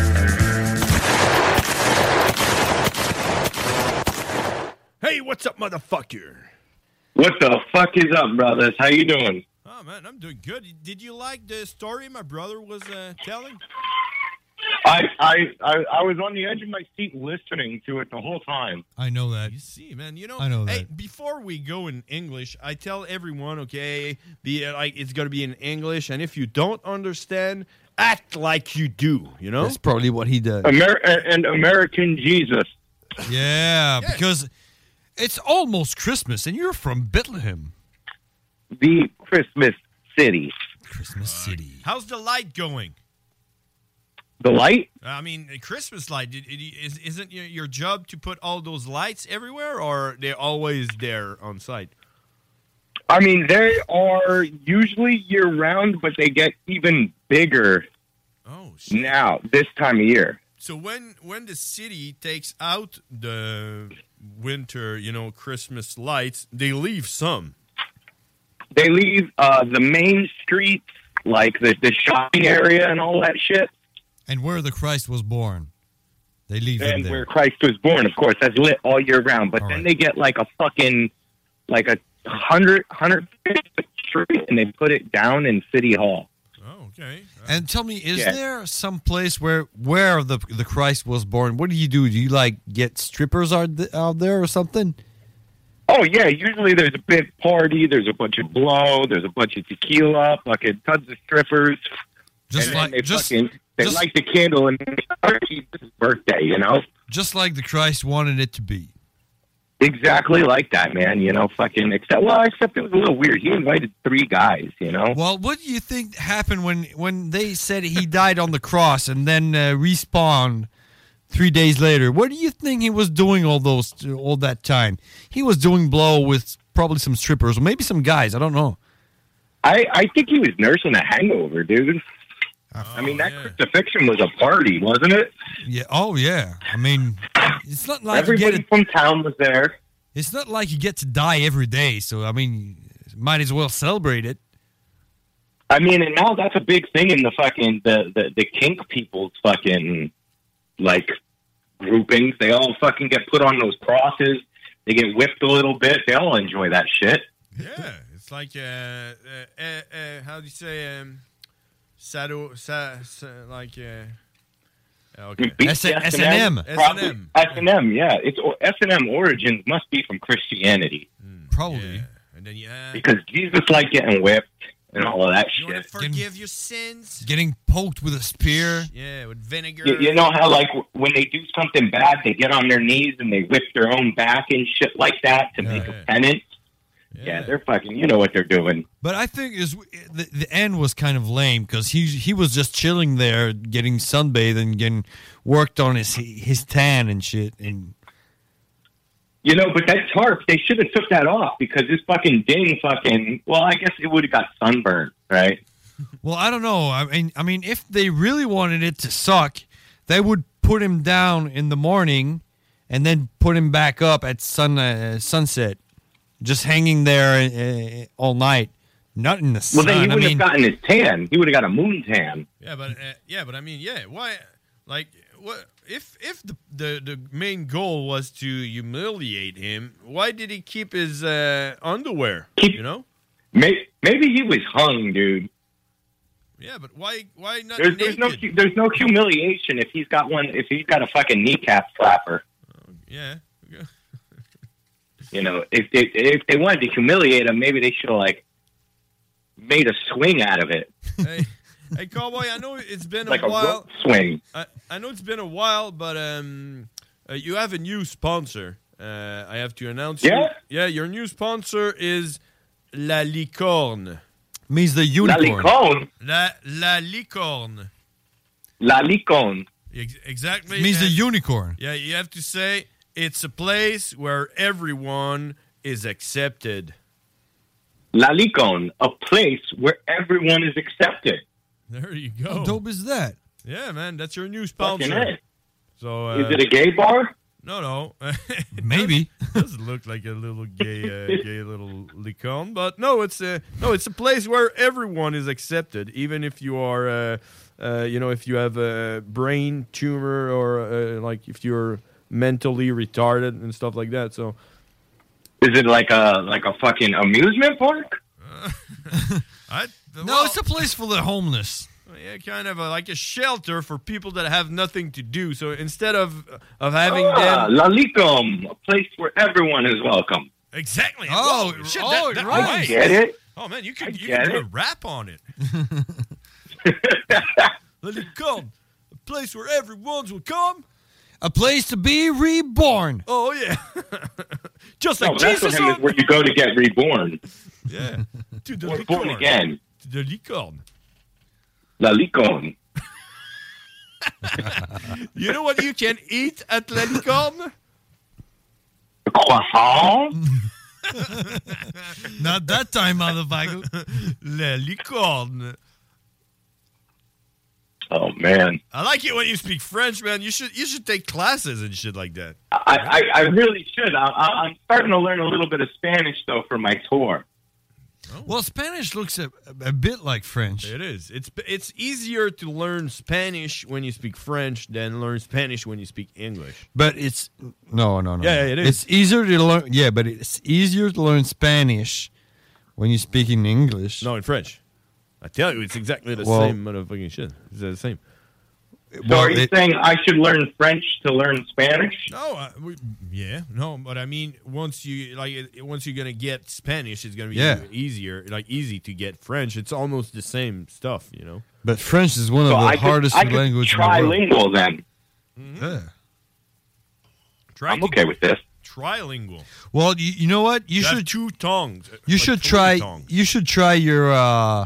Hey, what's up, motherfucker? What the fuck is up, brothers? How you doing? Oh, man, I'm doing good. Did you like the story my brother was uh, telling? I, I I I was on the edge of my seat listening to it the whole time. I know that. You see, man, you know, I know hey, that. before we go in English, I tell everyone, okay, be uh, like it's going to be in English, and if you don't understand, act like you do, you know? That's probably what he does. Amer- and American Jesus. Yeah, because it's almost Christmas and you're from Bethlehem. The Christmas city. Christmas City. How's the light going? The light? I mean, a Christmas light. It, it, is, isn't your, your job to put all those lights everywhere, or they're always there on site? I mean, they are usually year round, but they get even bigger Oh, now this time of year. So when when the city takes out the winter, you know, Christmas lights, they leave some. They leave uh, the main streets, like the, the shopping area and all that shit. And where the Christ was born. They leave and where Christ was born, of course, that's lit all year round. But then they get like a fucking like a hundred hundred foot tree and they put it down in City Hall. Okay. Uh, and tell me, is Yeah. there some place where where the the Christ was born? What do you do? Do you like get strippers out, th- out there or something? Oh yeah, usually there's a big party, there's a bunch of blow, there's a bunch of tequila, fucking tons of strippers. Just and like- they just- fucking they just- light the candle and it's his birthday, you know? Just like the Christ wanted it to be. Exactly like that, man. You know, fucking except well, except it was a little weird. He invited three guys, you know. Well, what do you think happened when when they said he died on the cross and then uh, respawned three days later? What do you think he was doing all those all that time? He was doing blow with probably some strippers or maybe some guys. I don't know. I I think he was nursing a hangover, dude. I mean, that crucifixion was a party, wasn't it? Yeah. Oh yeah. I mean, it's not like you Everybody from town was there. It's not like you get to die every day. So I mean, might as well celebrate it. I mean, and now that's a big thing in the fucking the the, the kink people's fucking like groupings. They all fucking get put on those crosses. They They get whipped a little bit. They all enjoy that shit. Yeah, it's like uh, uh, uh, uh, how do you say um, sado, sa, sa, like uh, okay. Beat the S&M. Probably- S&M, yeah. It's S&M origins must be from Christianity. Probably. And then yeah, Because Jesus liked getting whipped and all of that shit. forgive your sins. Getting poked with a spear. Yeah, with vinegar. You, you know how, like, when they do something bad, they get on their knees and they whip their own back and shit like that to make a penance? Yeah. they're fucking, you know what they're doing. But I think is the, the end was kind of lame because he he was just chilling there, getting sunbathed and getting worked on his his tan and shit. And You know, but that tarp, they should have took that off because this fucking ding fucking, well, I guess it would have got sunburned, right? well, I don't know. I mean, I mean, if they really wanted it to suck, they would put him down in the morning and then put him back up at sun uh, sunset, just hanging there uh, all night, not in the sun. Well, then he I wouldn't mean, have gotten his tan. He would have got a moon tan. Yeah, but uh, yeah, but I mean, yeah. Why? Like, what? If if the, the the main goal was to humiliate him, why did he keep his uh, underwear? you know? May- Maybe he was hung, dude. Yeah, but why why not There's, there's no there's no humiliation if he's got one if he's got a fucking kneecap flapper. Yeah. You know, if they if they wanted to humiliate him, maybe they should have like made a swing out of it. hey, hey, cowboy! I know it's been Like a a while. rope swing. I, I know it's been a while, but um, uh, you have a new sponsor. Uh, I have to announce. Yeah? You. Yeah, your new sponsor is La Licorne. Means the unicorn. La licorne? La La Licorne. La licorne. Ex- exactly. Means the unicorn. Yeah, you have to say it's a place where everyone is accepted. La licorne, a place where everyone is accepted. There you go. How dope is that? Yeah, man, that's your new Fucking sponsor. A. So uh, Is it a gay bar? No, no. *laughs* Maybe. does, does look like a little gay, uh, gay little licorne, but no, it's a no, it's a place where everyone is accepted, even if you are, uh, uh, you know, if you have a brain tumor or uh, like if you're mentally retarded and stuff like that. So Is it like a like a fucking amusement park? *laughs* I No, it's a place for the homeless. yeah, kind of a, like a shelter for people that have nothing to do. So instead of of having Ah, them La licorne, a place where everyone is welcome. Exactly. Oh, Whoa, shit, oh, that, that, right. right. Get it? Oh man, you I could you get could do it. a rap on it. *laughs* *laughs* Let it. A place where everyone's will come. A place to be reborn. Oh yeah. *laughs* Just No, like that's Jesus what on. where you go to get reborn. *laughs* Yeah. To the Or born again. To the licorne. La licorne. *laughs* You know what you can eat at La Licorne? A croissant? Not that time, motherfucker. La Licorne. Oh man. I like it when you speak French, man. You should you should take classes and shit like that. I, I, I really should. I, I, I'm starting to learn a little bit of Spanish though for my tour. Oh. Well, Spanish looks a, a bit like French. It is. It's it's easier to learn Spanish when you speak French than learn Spanish when you speak English. But it's no, no, no. Yeah, no. it is. It's easier to learn. Yeah, but it's easier to learn Spanish when you speak in English. No, in French. I tell you, it's exactly the Well- same motherfucking shit. It's the same. So are you saying I should learn French to learn Spanish? No, uh, we, yeah, no, but I mean, once you like, once you're gonna get Spanish, it's gonna be Yeah. easier, like easy to get French. It's almost the same stuff, you know. But French is one of the I could- hardest I could languages in the world. trilingual then. Yeah. Try I'm to okay with this. trilingual. Well, you, you know what? You You have should two tongues. you like should try tongues. you should try your uh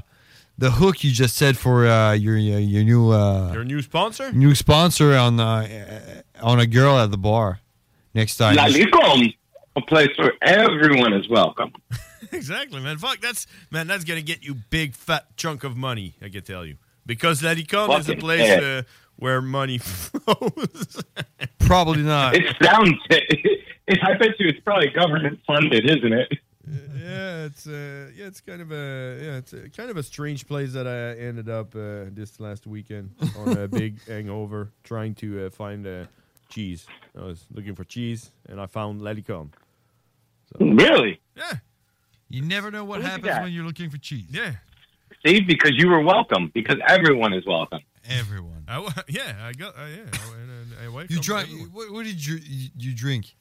the hook you just said for uh your your, your new uh Your new sponsor? new sponsor on uh, on a girl at the bar next time. La You a place where everyone is welcome. *laughs* exactly, man. Fuck, that's man. That's gonna get you big fat chunk of money. I can tell you because La Licorne is a place uh, where money *laughs* flows. Probably not. It sounds. It, I bet you it's probably government funded, isn't it? Yeah, it's uh, yeah, it's kind of a yeah, it's a, kind of a strange place that I ended up uh, this last weekend on a big *laughs* hangover trying to uh, find uh, cheese. I was looking for cheese and I found La Licorne. Really? Yeah. You never know what Look at happens that. when you're looking for cheese. Yeah. See, because you were welcome. Because everyone is welcome. Everyone. I, wa- *laughs* yeah, I got. Uh, yeah, I, I, I wife You comes try. everywhere. What, what did you you, you drink?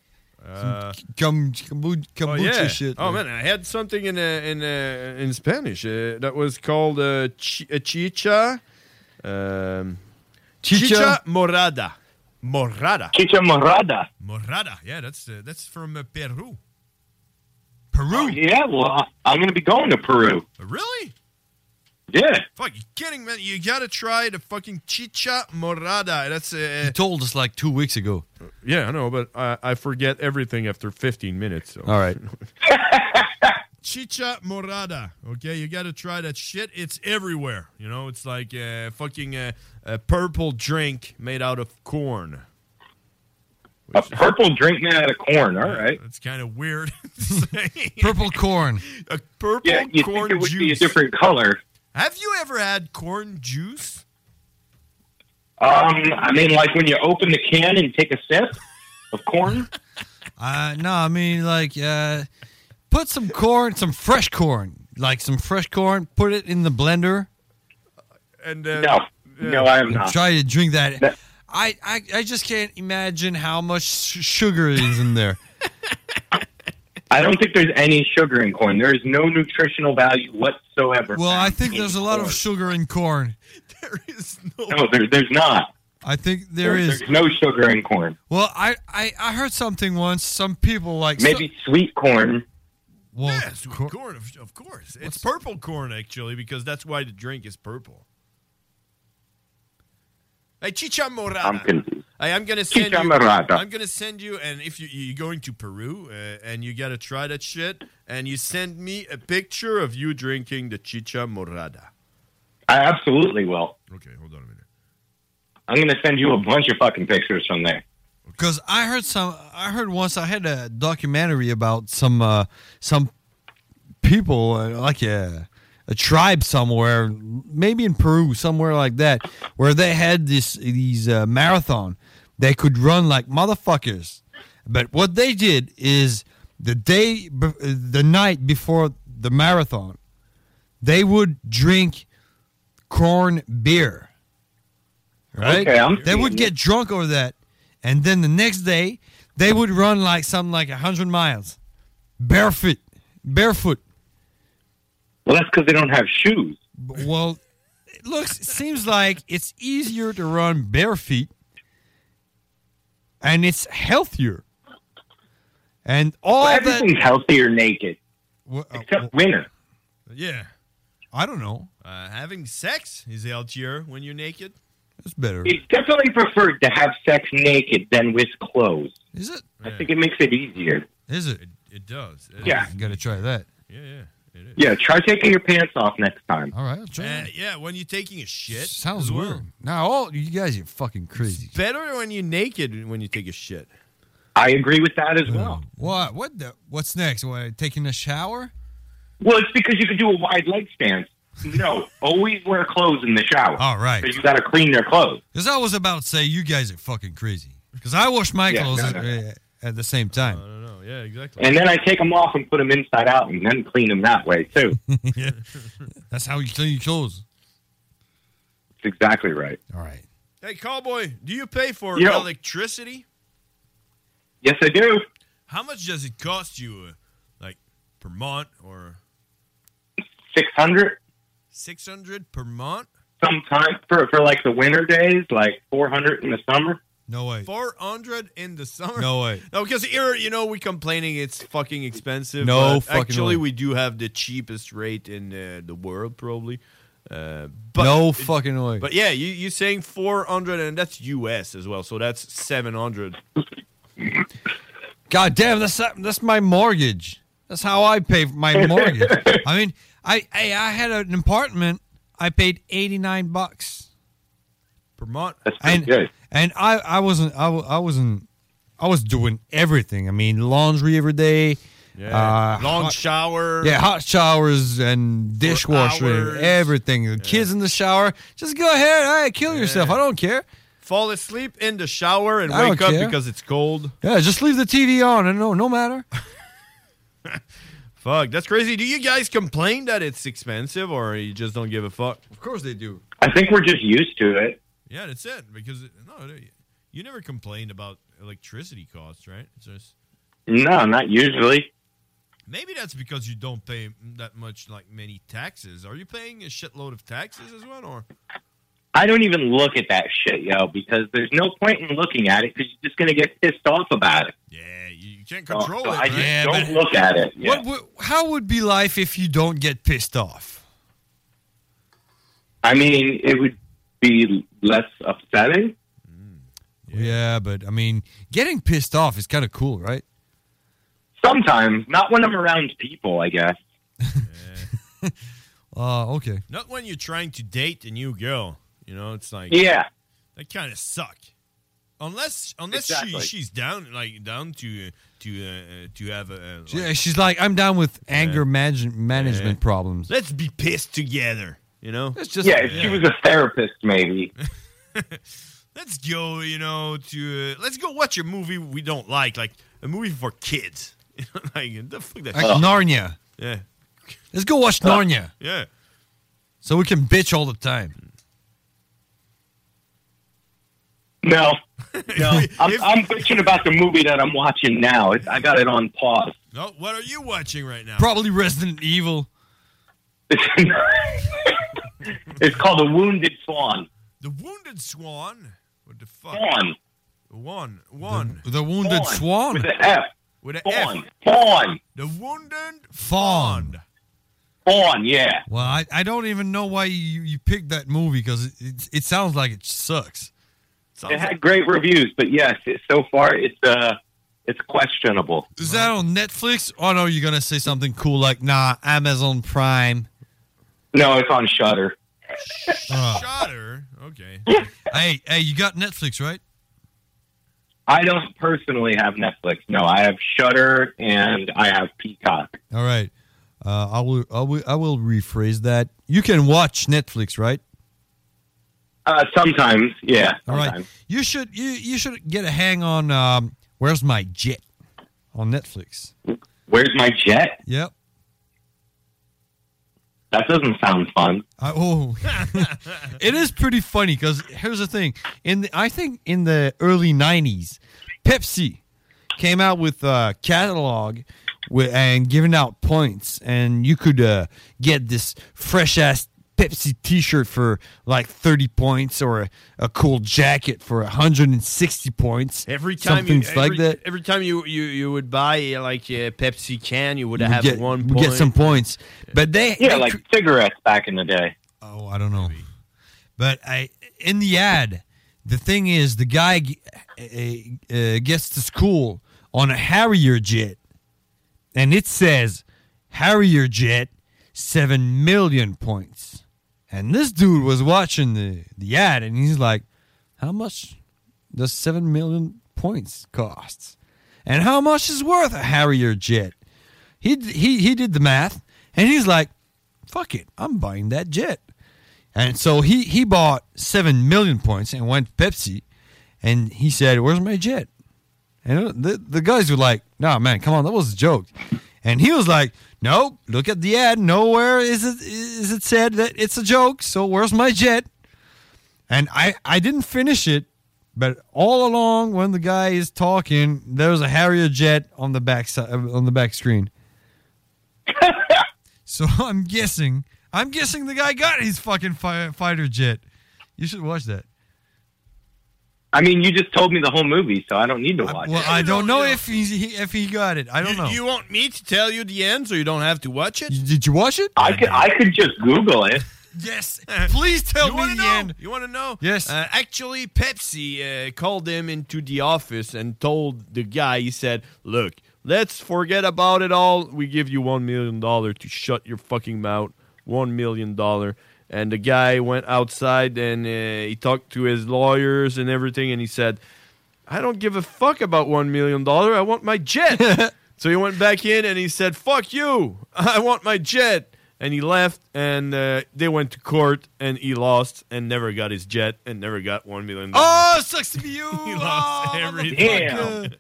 Uh, Some kombucha oh yeah. shit. Oh man, I had something in uh, in uh, in Spanish uh, that was called uh, chi- uh, chicha. Um, Chicha? morada. Morada. Chicha morada. Morada. Yeah, that's uh, that's from uh, Peru. Peru. Oh, yeah. Well, I'm going to be going to Peru. Really? Yeah. Fuck, you kidding, man? You gotta try the fucking chicha morada. That's uh, You told us like two weeks ago. yeah, I know, but I, I forget everything after 15 minutes. So. All right. *laughs* Chicha morada. Okay, you got to try that shit. It's everywhere. You know, it's like a fucking uh, a purple drink made out of corn. A purple drink made out of corn. All right. It's kind of weird. to *laughs* say. *laughs* Purple corn. a purple Yeah, you corn think it would juice. be a different color. Have you ever had corn juice? Um, I mean, like when you open the can and take a sip of corn. *laughs* Uh, no, I mean like uh, put some corn, some fresh corn, like some fresh corn. Put it in the blender. And uh, No, no, I am not. Try to drink that. I, I I just can't imagine how much sugar is in there. *laughs* I don't think there's any sugar in corn. There is no nutritional value whatsoever. Well, I think there's a lot of sugar in corn. *laughs* There is no, there, there's not. I think there is. There's no sugar in corn. Well, I, I, I heard something once. Some people like Maybe sweet corn. Well, yeah, sweet corn, of, of course. It's purple corn, actually, because that's why the drink is purple. Hey, chicha morada. I'm confused. Hey, I'm gonna send you. I'm gonna send you, and if you, you're going to Peru uh, and you gotta try that shit, and you send me a picture of you drinking the chicha morada. I absolutely will. Okay, hold on a minute. I'm going to send you a bunch of fucking pictures from there. Because I heard some, I heard once I had a documentary about some uh, some people uh, like a a tribe somewhere, maybe in Peru, somewhere like that, where they had this these uh, marathon. They could run like motherfuckers, but what they did is the day, the night before the marathon, they would drink corn beer. Right? Okay, they would get drunk over that, and then the next day they would run like something like hundred miles, barefoot, barefoot. Well, that's because they don't have shoes. Well, it looks it seems like it's easier to run bare feet, and it's healthier. And all Well, that everything's healthier naked, except winter. Yeah. I don't know. Uh, having sex is healthier when you're naked. It's better. It's definitely preferred to have sex naked than with clothes. Is it? I think it makes it easier. Is it? It does. It Yeah. got to try that. Yeah, yeah. It is. Yeah, try taking your pants off next time. All right, I'll try Uh, yeah, when you're taking a shit. Sounds as well. weird. Now, all you guys are fucking crazy. Better when you're naked when you take a shit. I agree with that as well. What? What? The, what's next? What? Taking a shower? Well, it's because you can do a wide leg stance. No, *laughs* always wear clothes in the shower. All right. Because you got to clean their clothes. Because I was about to say you guys are fucking crazy. Because I wash my Yeah, clothes no, at, no. at the same time. I don't know. Yeah, exactly. And then I take them off and put them inside out and then clean them that way, too. *laughs* yeah. That's how you clean your clothes. That's exactly right. All right. Hey, cowboy, do you pay for Yo. electricity? Yes, I do. How much does it cost you, uh, like per month or 600 six hundred per month? sometimes for, for like the winter days, like 400 in the summer. No way. Four hundred in the summer? No way. No, because here, you know, we're complaining it's fucking expensive. No fucking Actually, way. we do have the cheapest rate in uh, the world, probably. Uh, but no fucking way. But yeah, you you saying four hundred, and that's U.S. as well, so that's seven hundred. God damn, that's that's my mortgage. That's how I pay for my mortgage. I mean, I, I I had an apartment. I paid eighty nine bucks per month. That's pretty and good. And I I wasn't I, I wasn't I was doing everything. I mean, laundry every day. Yeah, uh, long hot- shower. Yeah, hot showers and dishwasher and everything. The kids in the shower. Just go ahead. Hey, kill yourself. I don't care. Fall asleep in the shower and I wake up care. because it's cold. Yeah, just leave the TV on and no no matter. *laughs* Fuck, that's crazy. Do you guys complain that it's expensive, or you just don't give a fuck? Of course they do. I think we're just used to it. Yeah, that's it. Because no, you never complained about electricity costs, right? It's just No, not usually. maybe that's because you don't pay that much, like many taxes. Are you paying a shitload of taxes as well, or? I don't even look at that shit, yo, because there's no point in looking at it because you're just going to get pissed off about it. Yeah, you can't oh, control it, I just right? don't look at it. Yeah. What, would- how would be life if you don't get pissed off? I mean, it would be less upsetting. Yeah. but I mean, getting pissed off is kind of cool, right? Sometimes, not when I'm around people, I guess. Uh, *laughs* okay. Not when you're trying to date a new girl. You know, it's like Yeah. that kind of suck. Unless unless Exactly. she she's down like down to to uh, to have a, a Yeah, she's like, I'm down with anger manage- management Yeah. problems. let's be pissed together. You know, It's just yeah, if she was a therapist, maybe. *laughs* let's go. You know, to uh, let's go watch a movie we don't like, like a movie for kids. *laughs* You know, like the fuck that Like shit. Narnia. Yeah, Let's go watch Narnia yeah. so we can bitch all the time. No. *laughs* No. I'm, I'm bitching about the movie that I'm watching now. It's, I got it on pause. No, what are you watching right now? Probably Resident Evil. It's called The Wounded Swan. The Wounded Swan. What the fuck? Swan. One, one. The Wounded Fawn. Swan. With an F. With a Fawn. F. Fawn. The Wounded Fawn. Fawn, yeah. Well, I, I don't even know why you, you picked that movie because it, it, it sounds like it sucks. It had great reviews, but yes, it, so far it's uh it's questionable. Is that on Netflix? Oh no, you're gonna say something cool like nah, Amazon Prime. No, it's on Shutter. Shutter. Okay. *laughs* hey, hey, you got Netflix, right? I don't personally have Netflix. No, I have Shutter and I have Peacock. All right. Uh, I will, I will I will rephrase that. You can watch Netflix, right? Uh, sometimes, yeah. All right. sometimes. You should you you should get a hang on um, Where's My Jet on Netflix. Where's my jet? Yep. That doesn't sound fun. I, oh, *laughs* it is pretty funny because here's the thing. In the, I think in the early '90s, Pepsi came out with a catalog with, and giving out points, and you could uh, get this fresh ass Pepsi T-shirt for like 30 points, or a, a cool jacket for 160 points. Every time something you, every, like that. Every time you you, you would buy like a Pepsi can, you would You have get, one you point. get some points, but they Yeah, they like cigarettes back in the day. Oh, I don't know. But I in the ad, the thing is, the guy uh, uh, gets to school on a Harrier jet, and it says Harrier jet, seven million points. And this dude was watching the the ad, and he's like, "How much does seven million points cost? And how much is worth a Harrier jet?" He he he did the math, and he's like, "Fuck it, I'm buying that jet." And so he he bought seven million points and went Pepsi, and he said, "Where's my jet?" And the the guys were like, "Nah, man, come on, that was a joke." And he was like, "No, look at the ad. Nowhere is it is it said that it's a joke. So where's my jet?" And I I didn't finish it, but all along when the guy is talking, there's a Harrier jet on the back side uh, on the back screen. *laughs* so I'm guessing I'm guessing the guy got his fucking fi- fighter jet. You should watch that. I mean, you just told me the whole movie, so I don't need to watch Well, it. I don't know if he if he got it. I don't you, know. You want me to tell you the end so you don't have to watch it? Did you watch it? I could I could just Google it. Yes. Please tell you me the know? end. You want to know? Yes. Uh, actually, Pepsi uh, called him into the office and told the guy, he said, Look, let's forget about it all. We give you $1 million to shut your fucking mouth. $1 million. And the guy went outside and uh, he talked to his lawyers and everything. And he said, I don't give a fuck about $1 million. I want my jet. *laughs* so he went back in and he said, Fuck you. *laughs* I want my jet. And he left, and uh, they went to court, and he lost, and never got his jet, and never got one million. Oh, sucks to be you. *laughs* he lost Oh, everything.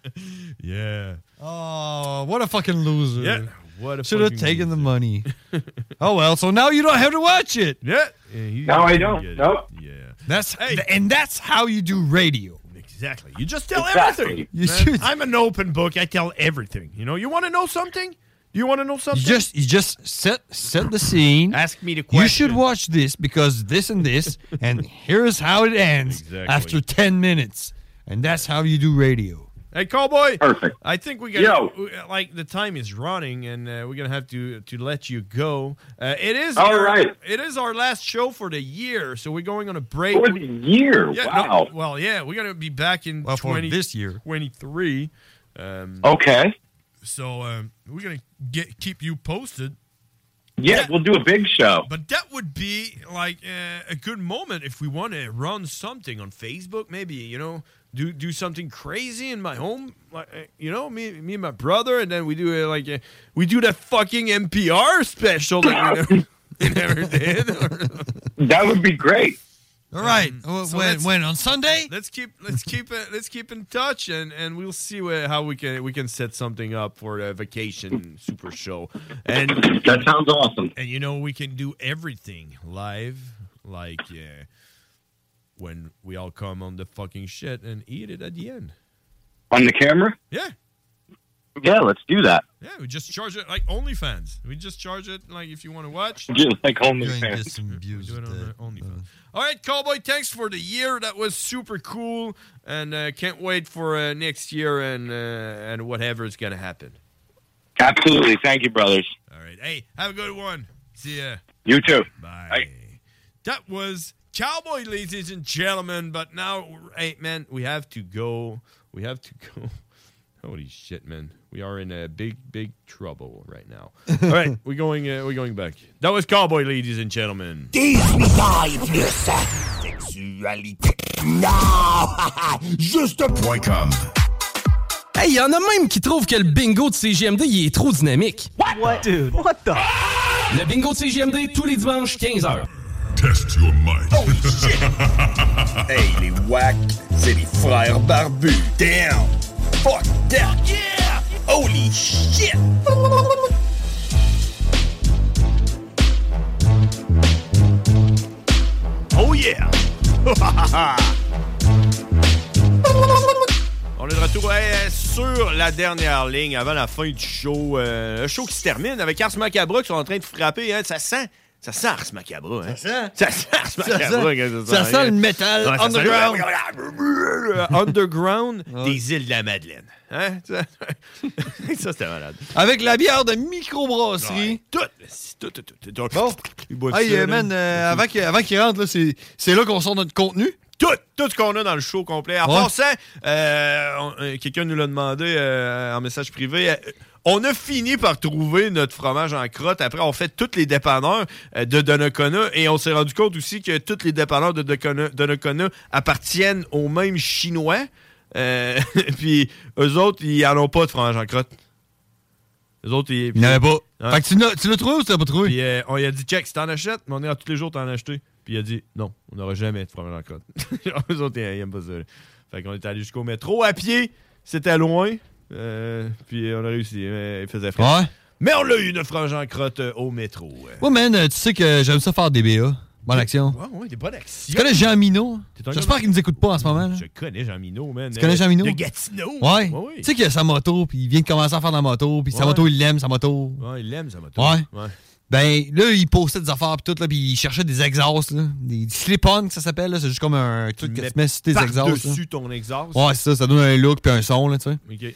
yeah. Oh, Oh, what a fucking loser. Yeah. What a Should have fucking taken the money. *laughs* oh well, so now you don't have to watch it. Yeah. No, I don't. Nope. Yeah. That's and that's how you do radio. Exactly. You just tell Exactly. everything. You should- I'm an open book. I tell everything. You know, you want to know something? Do You want to know something? You just you just set set the scene. *clears throat* Ask me the You should watch this because this and this, and here's how it ends Exactly. after ten minutes, and that's how you do radio. Hey, cowboy. Perfect. I think we Yo. got like the time is running, and uh, we're gonna have to to let you go. Uh, it is All our, right. It is our last show for the year, so we're going on a break. For the year? Yeah, Wow. no, well, yeah, we're gonna be back in Well, 20, this year. 23. Um, Okay. So um, we're gonna get keep you posted. Yeah, we'll do a big show. But that would be like uh, a good moment if we want to run something on Facebook. Maybe you know, do do something crazy in my home. Like uh, you know, me me and my brother, and then we do uh, like uh, we do that fucking NPR special that we never, *laughs* we never did. *laughs* That would be great. All right. Um, Well, so when when on Sunday? Let's keep let's keep it let's keep in touch and and we'll see where, how we can we can set something up for a vacation super show. And That sounds awesome. And you know we can do everything live, like uh, when we all come on the fucking shit and eat it at the end. On the camera? Yeah. Yeah, let's do that. Yeah, we just charge it like OnlyFans. We just charge it like if you want to watch. *laughs* Just like We OnlyFans. do it on the OnlyFans. All right, Cowboy, thanks for the year. That was super cool, and uh, can't wait for uh, next year and uh, and whatever is gonna happen. Absolutely. Thank you, brothers. All right, hey, have a good one. See ya. You too. Bye. That was Cowboy, ladies and gentlemen. But now, hey, man, we have to go. We have to go. *laughs* Holy shit, man! We are in a big, big trouble right now. *laughs* All right, we're going. Uh, we're going back. That was Cowboy, ladies and gentlemen. Plus sa sexualité. Non! Juste point com. Hey, y en a même qui trouvent que le bingo de CGMD il est trop dynamique. What? Dude, what the? Le bingo de CGMD tous les dimanches 15h. Test your might. Oh shit! Hey, les wack, c'est les frères barbus. Damn! Fuck that! Yeah! Holy shit! Oh yeah! *laughs* On est de retour euh, sur la dernière ligne avant la fin du show. Euh, le show qui se termine avec Ars Macabra qui sont en train de frapper. hein. Ça sent. Ça sent Ars Macabra. Hein? Ça sent. Ça sent Ars Ça ça sent hein? le métal Ouais, underground. Underground des îles de la Madeleine. Hein? Ça, *laughs* ça, c'était malade. Avec la bière de microbrasserie. Tout, tout, tout, tout, tout. Bon. Hey, man, euh, avant qu'il rentre, c'est là qu'on sort notre contenu. Tout, tout ce qu'on a dans le show complet. En Ouais. passant, euh, euh, quelqu'un nous l'a demandé euh, en message privé. euh, on a fini par trouver notre fromage en crotte. Après, on fait tous les dépanneurs de Donnacona et on s'est rendu compte aussi que tous les dépanneurs de Donnacona- appartiennent aux mêmes Chinois. *laughs* Puis eux autres, ils n'en ont pas de fromage en crotte. Eux autres, ils. Il n'y en avait pas. Fait que tu l'as trouvé ou tu l'as pas trouvé? Puis on lui a dit, check, si t'en achètes, mais on est à tous les jours t'en acheter. Puis il a dit, non, on n'aura jamais de fromage en crotte. *laughs* Genre, Eux autres, ils aiment pas ça. Fait qu'on est allé jusqu'au métro à pied. C'était loin. Euh, puis on a réussi. mais il faisait froid. Ouais. Mais on l'a eu, notre fromage en crotte euh, au métro. euh. Ouais, man, euh, tu sais que j'aime ça faire des BA. Bonne action. Ouais, ouais, des bonnes actions. Tu connais Jean Minot? J'espère qu'il nous écoute pas en ce moment. là. Je connais Jean Minot, man. Tu connais Jean Minot? De Gatineau. Ouais. Ouais, ouais. Tu sais qu'il a sa moto, puis il vient de commencer à faire de la moto, puis sa moto, il l'aime, sa moto. Ouais, il l'aime, sa moto. Ouais. Ben, là, il postait des affaires, puis tout, là, puis il cherchait des exhausts, là. Des slip-on, que ça s'appelle, là. C'est juste comme un truc que tu mets sur tes exhausts. là. dessus ton exhaust. Ouais, c'est ça, ça donne un look, puis un son, là, tu sais. OK.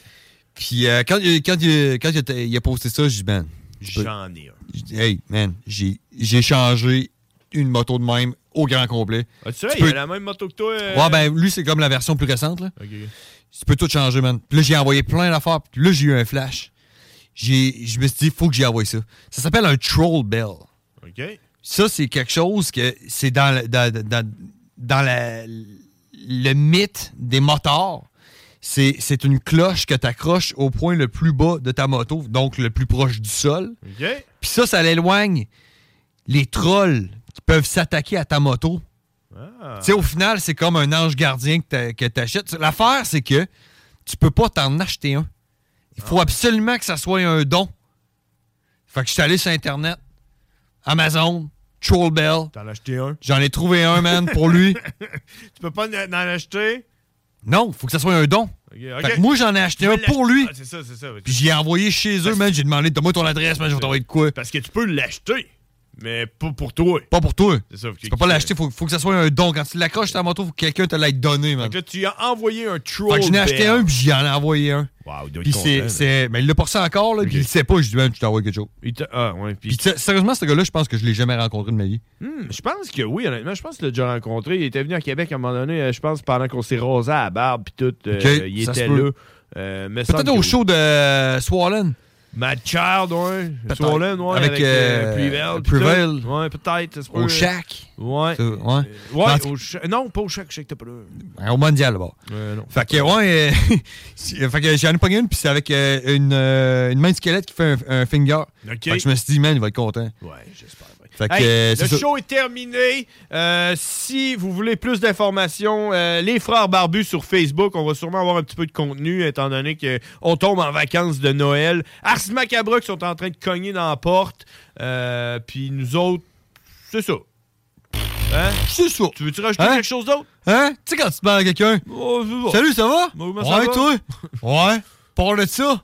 Puis euh, quand, il- quand, il- quand il, a, il a posté ça, j'ai dit, man. J'en ai un. Hey, man, j'ai changé une moto de même au grand complet. Ah, tu sais, il peux- a la même moto que toi. euh, Ouais, ben, lui, c'est comme la version plus récente, là. OK. Tu peux tout changer, man. Puis là, j'ai envoyé plein d'affaires. Puis là, j'ai eu un flash. Je me suis dit, faut que j'y envoie ça. Ça s'appelle un troll bell. OK. Ça, c'est quelque chose que c'est dans, le- dans, dans- dans la- le mythe des motards. C'est, c'est une cloche que tu accroches au point le plus bas de ta moto, donc le plus proche du sol. Puis ça, ça l'éloigne les trolls qui peuvent s'attaquer à ta moto. Ah. Tu sais, au final, c'est comme un ange gardien que tu achètes. L'affaire, c'est que tu peux pas t'en acheter un. Il faut absolument que ça soit un don. Fait que je suis allé sur Internet, Amazon, Trollbell. T'en as acheté un? J'en ai trouvé un, man, pour lui. *laughs* tu peux pas en acheter? Non, faut que ça soit un don. Fait que moi, j'en ai acheté Tu un pour lui. Ah, c'est ça, c'est ça. Puis j'y ai envoyé chez eux, man. J'ai demandé, donne-moi ton adresse, man, je vais t'envoyer de quoi. Parce que tu peux l'acheter, mais pas pour toi. Pas pour toi. C'est ça. Tu peux pas l'acheter, faut, faut que ça soit un don. Quand tu l'accroches ta moto, faut que quelqu'un te l'ait donné, man. Donc là, tu as envoyé un troll. Fait que j'en ai acheté un, puis j'en ai envoyé un. Wow, Puis c'est, mais il l'a reçu encore, là, puis il sait pas. Je dis, man, je t'envoie quelque chose. Il Ah, ouais. Puis, tu sérieusement, ce gars-là, je pense que je l'ai jamais rencontré de ma vie. Hmm, je pense que oui, honnêtement. Je pense que tu l'as déjà rencontré. Il était venu à Québec à un moment donné, euh, je pense, pendant qu'on s'est rasé à la barbe, puis tout. euh, il était là. Euh, Peut-être au show de Swollen. Mad Child, ouais. Peut-être. Swollen, ouais. Avec, Avec, euh, euh, Prevail. Prevail. Ouais, peut-être. peut. Au Shack. Ouais. Ouais. Ouais, tout- au. Non, pas au Shack. Je sais que t'es pas là. Au mondial, là-bas. Non. Fait que, ouais, euh, *laughs* fait que j'en ai pogné une, puis c'est avec euh, une, euh, une main de squelette qui fait un, un finger. Ok. Fait que je me suis dit, man, il va être content. Ouais, j'espère. Fait que, Hey, euh, le ça. show est terminé. Euh, si vous voulez plus d'informations, euh, les frères barbus sur Facebook, on va sûrement avoir un petit peu de contenu étant donné qu'on tombe en vacances de Noël. Ars Macabre qui sont en train de cogner dans la porte. Puis nous autres, c'est ça. Hein? C'est ça. Tu veux-tu rajouter Hein? quelque chose d'autre? Hein? Tu sais, quand tu parles à quelqu'un. Oh, ça. Salut, ça va? Ça ouais, va? toi? *laughs* Ouais. Parle de ça.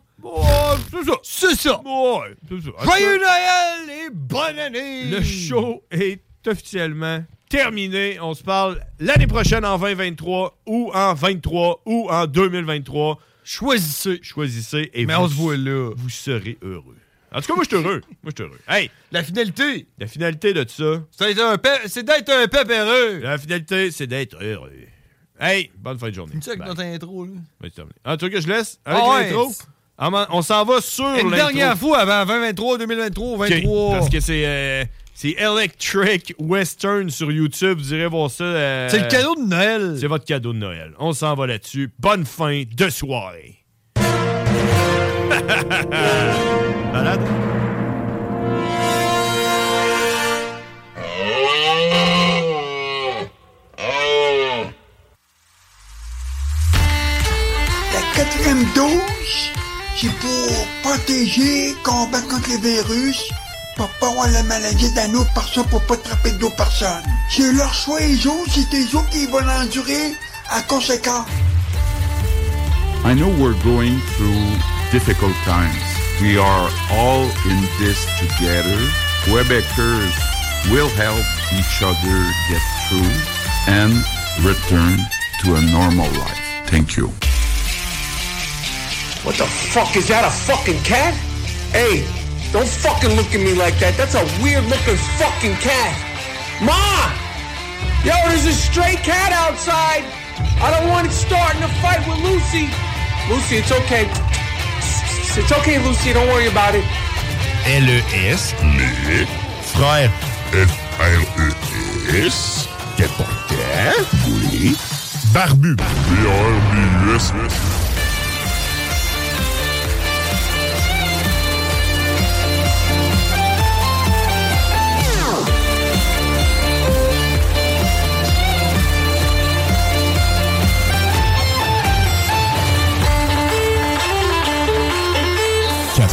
C'est ça. C'est ça. Ouais, c'est ça. Joyeux Noël et bonne année! Le show est officiellement terminé. On se parle l'année prochaine en 2023 ou en 23 ou en 2023. Choisissez. Choisissez et Mais vous, on se voit là. vous serez heureux. En tout cas, moi, je suis heureux. Moi, je suis heureux. Hey, La finalité, la finalité de ça, c'est d'être un pe- c'est d'être un pépéreux. la finalité, c'est d'être heureux. Hey, bonne fin de journée. Tu sais, avec Bye. notre intro, là. C'est terminé. En tout cas, je laisse avec Ah ouais. l'intro. Ah, On s'en va sur Une dernière fois avant 2023, 2023, Ok, 23. Parce que c'est euh, c'est Electric Western sur YouTube. Vous irez voir ça. euh, C'est le cadeau de Noël. C'est votre cadeau de Noël. On s'en va là-dessus. Bonne fin de soirée. *laughs* Malade? C'est pour protéger, combattre contre les virus, pour pas avoir la maladie d'un autre personne, pour pas attraper d'autres personnes. C'est leur choix, les autres, c'est eux autres qui vont l'endurer à conséquent. I know we're going through difficult times. We are all in this together. Quebecers will help each other get through and return to a normal life. Thank you. What the fuck? Is that a fucking cat? Hey, don't fucking look at me like that. That's a weird looking fucking cat. Ma! Yo, there's a stray cat outside. I don't want it starting a fight with Lucy. Lucy, it's okay. It's okay, Lucy. Don't worry about it. L-E-S, les frères F-R-E-S, Capotin, oui, Barbu, B-R-B-U-S,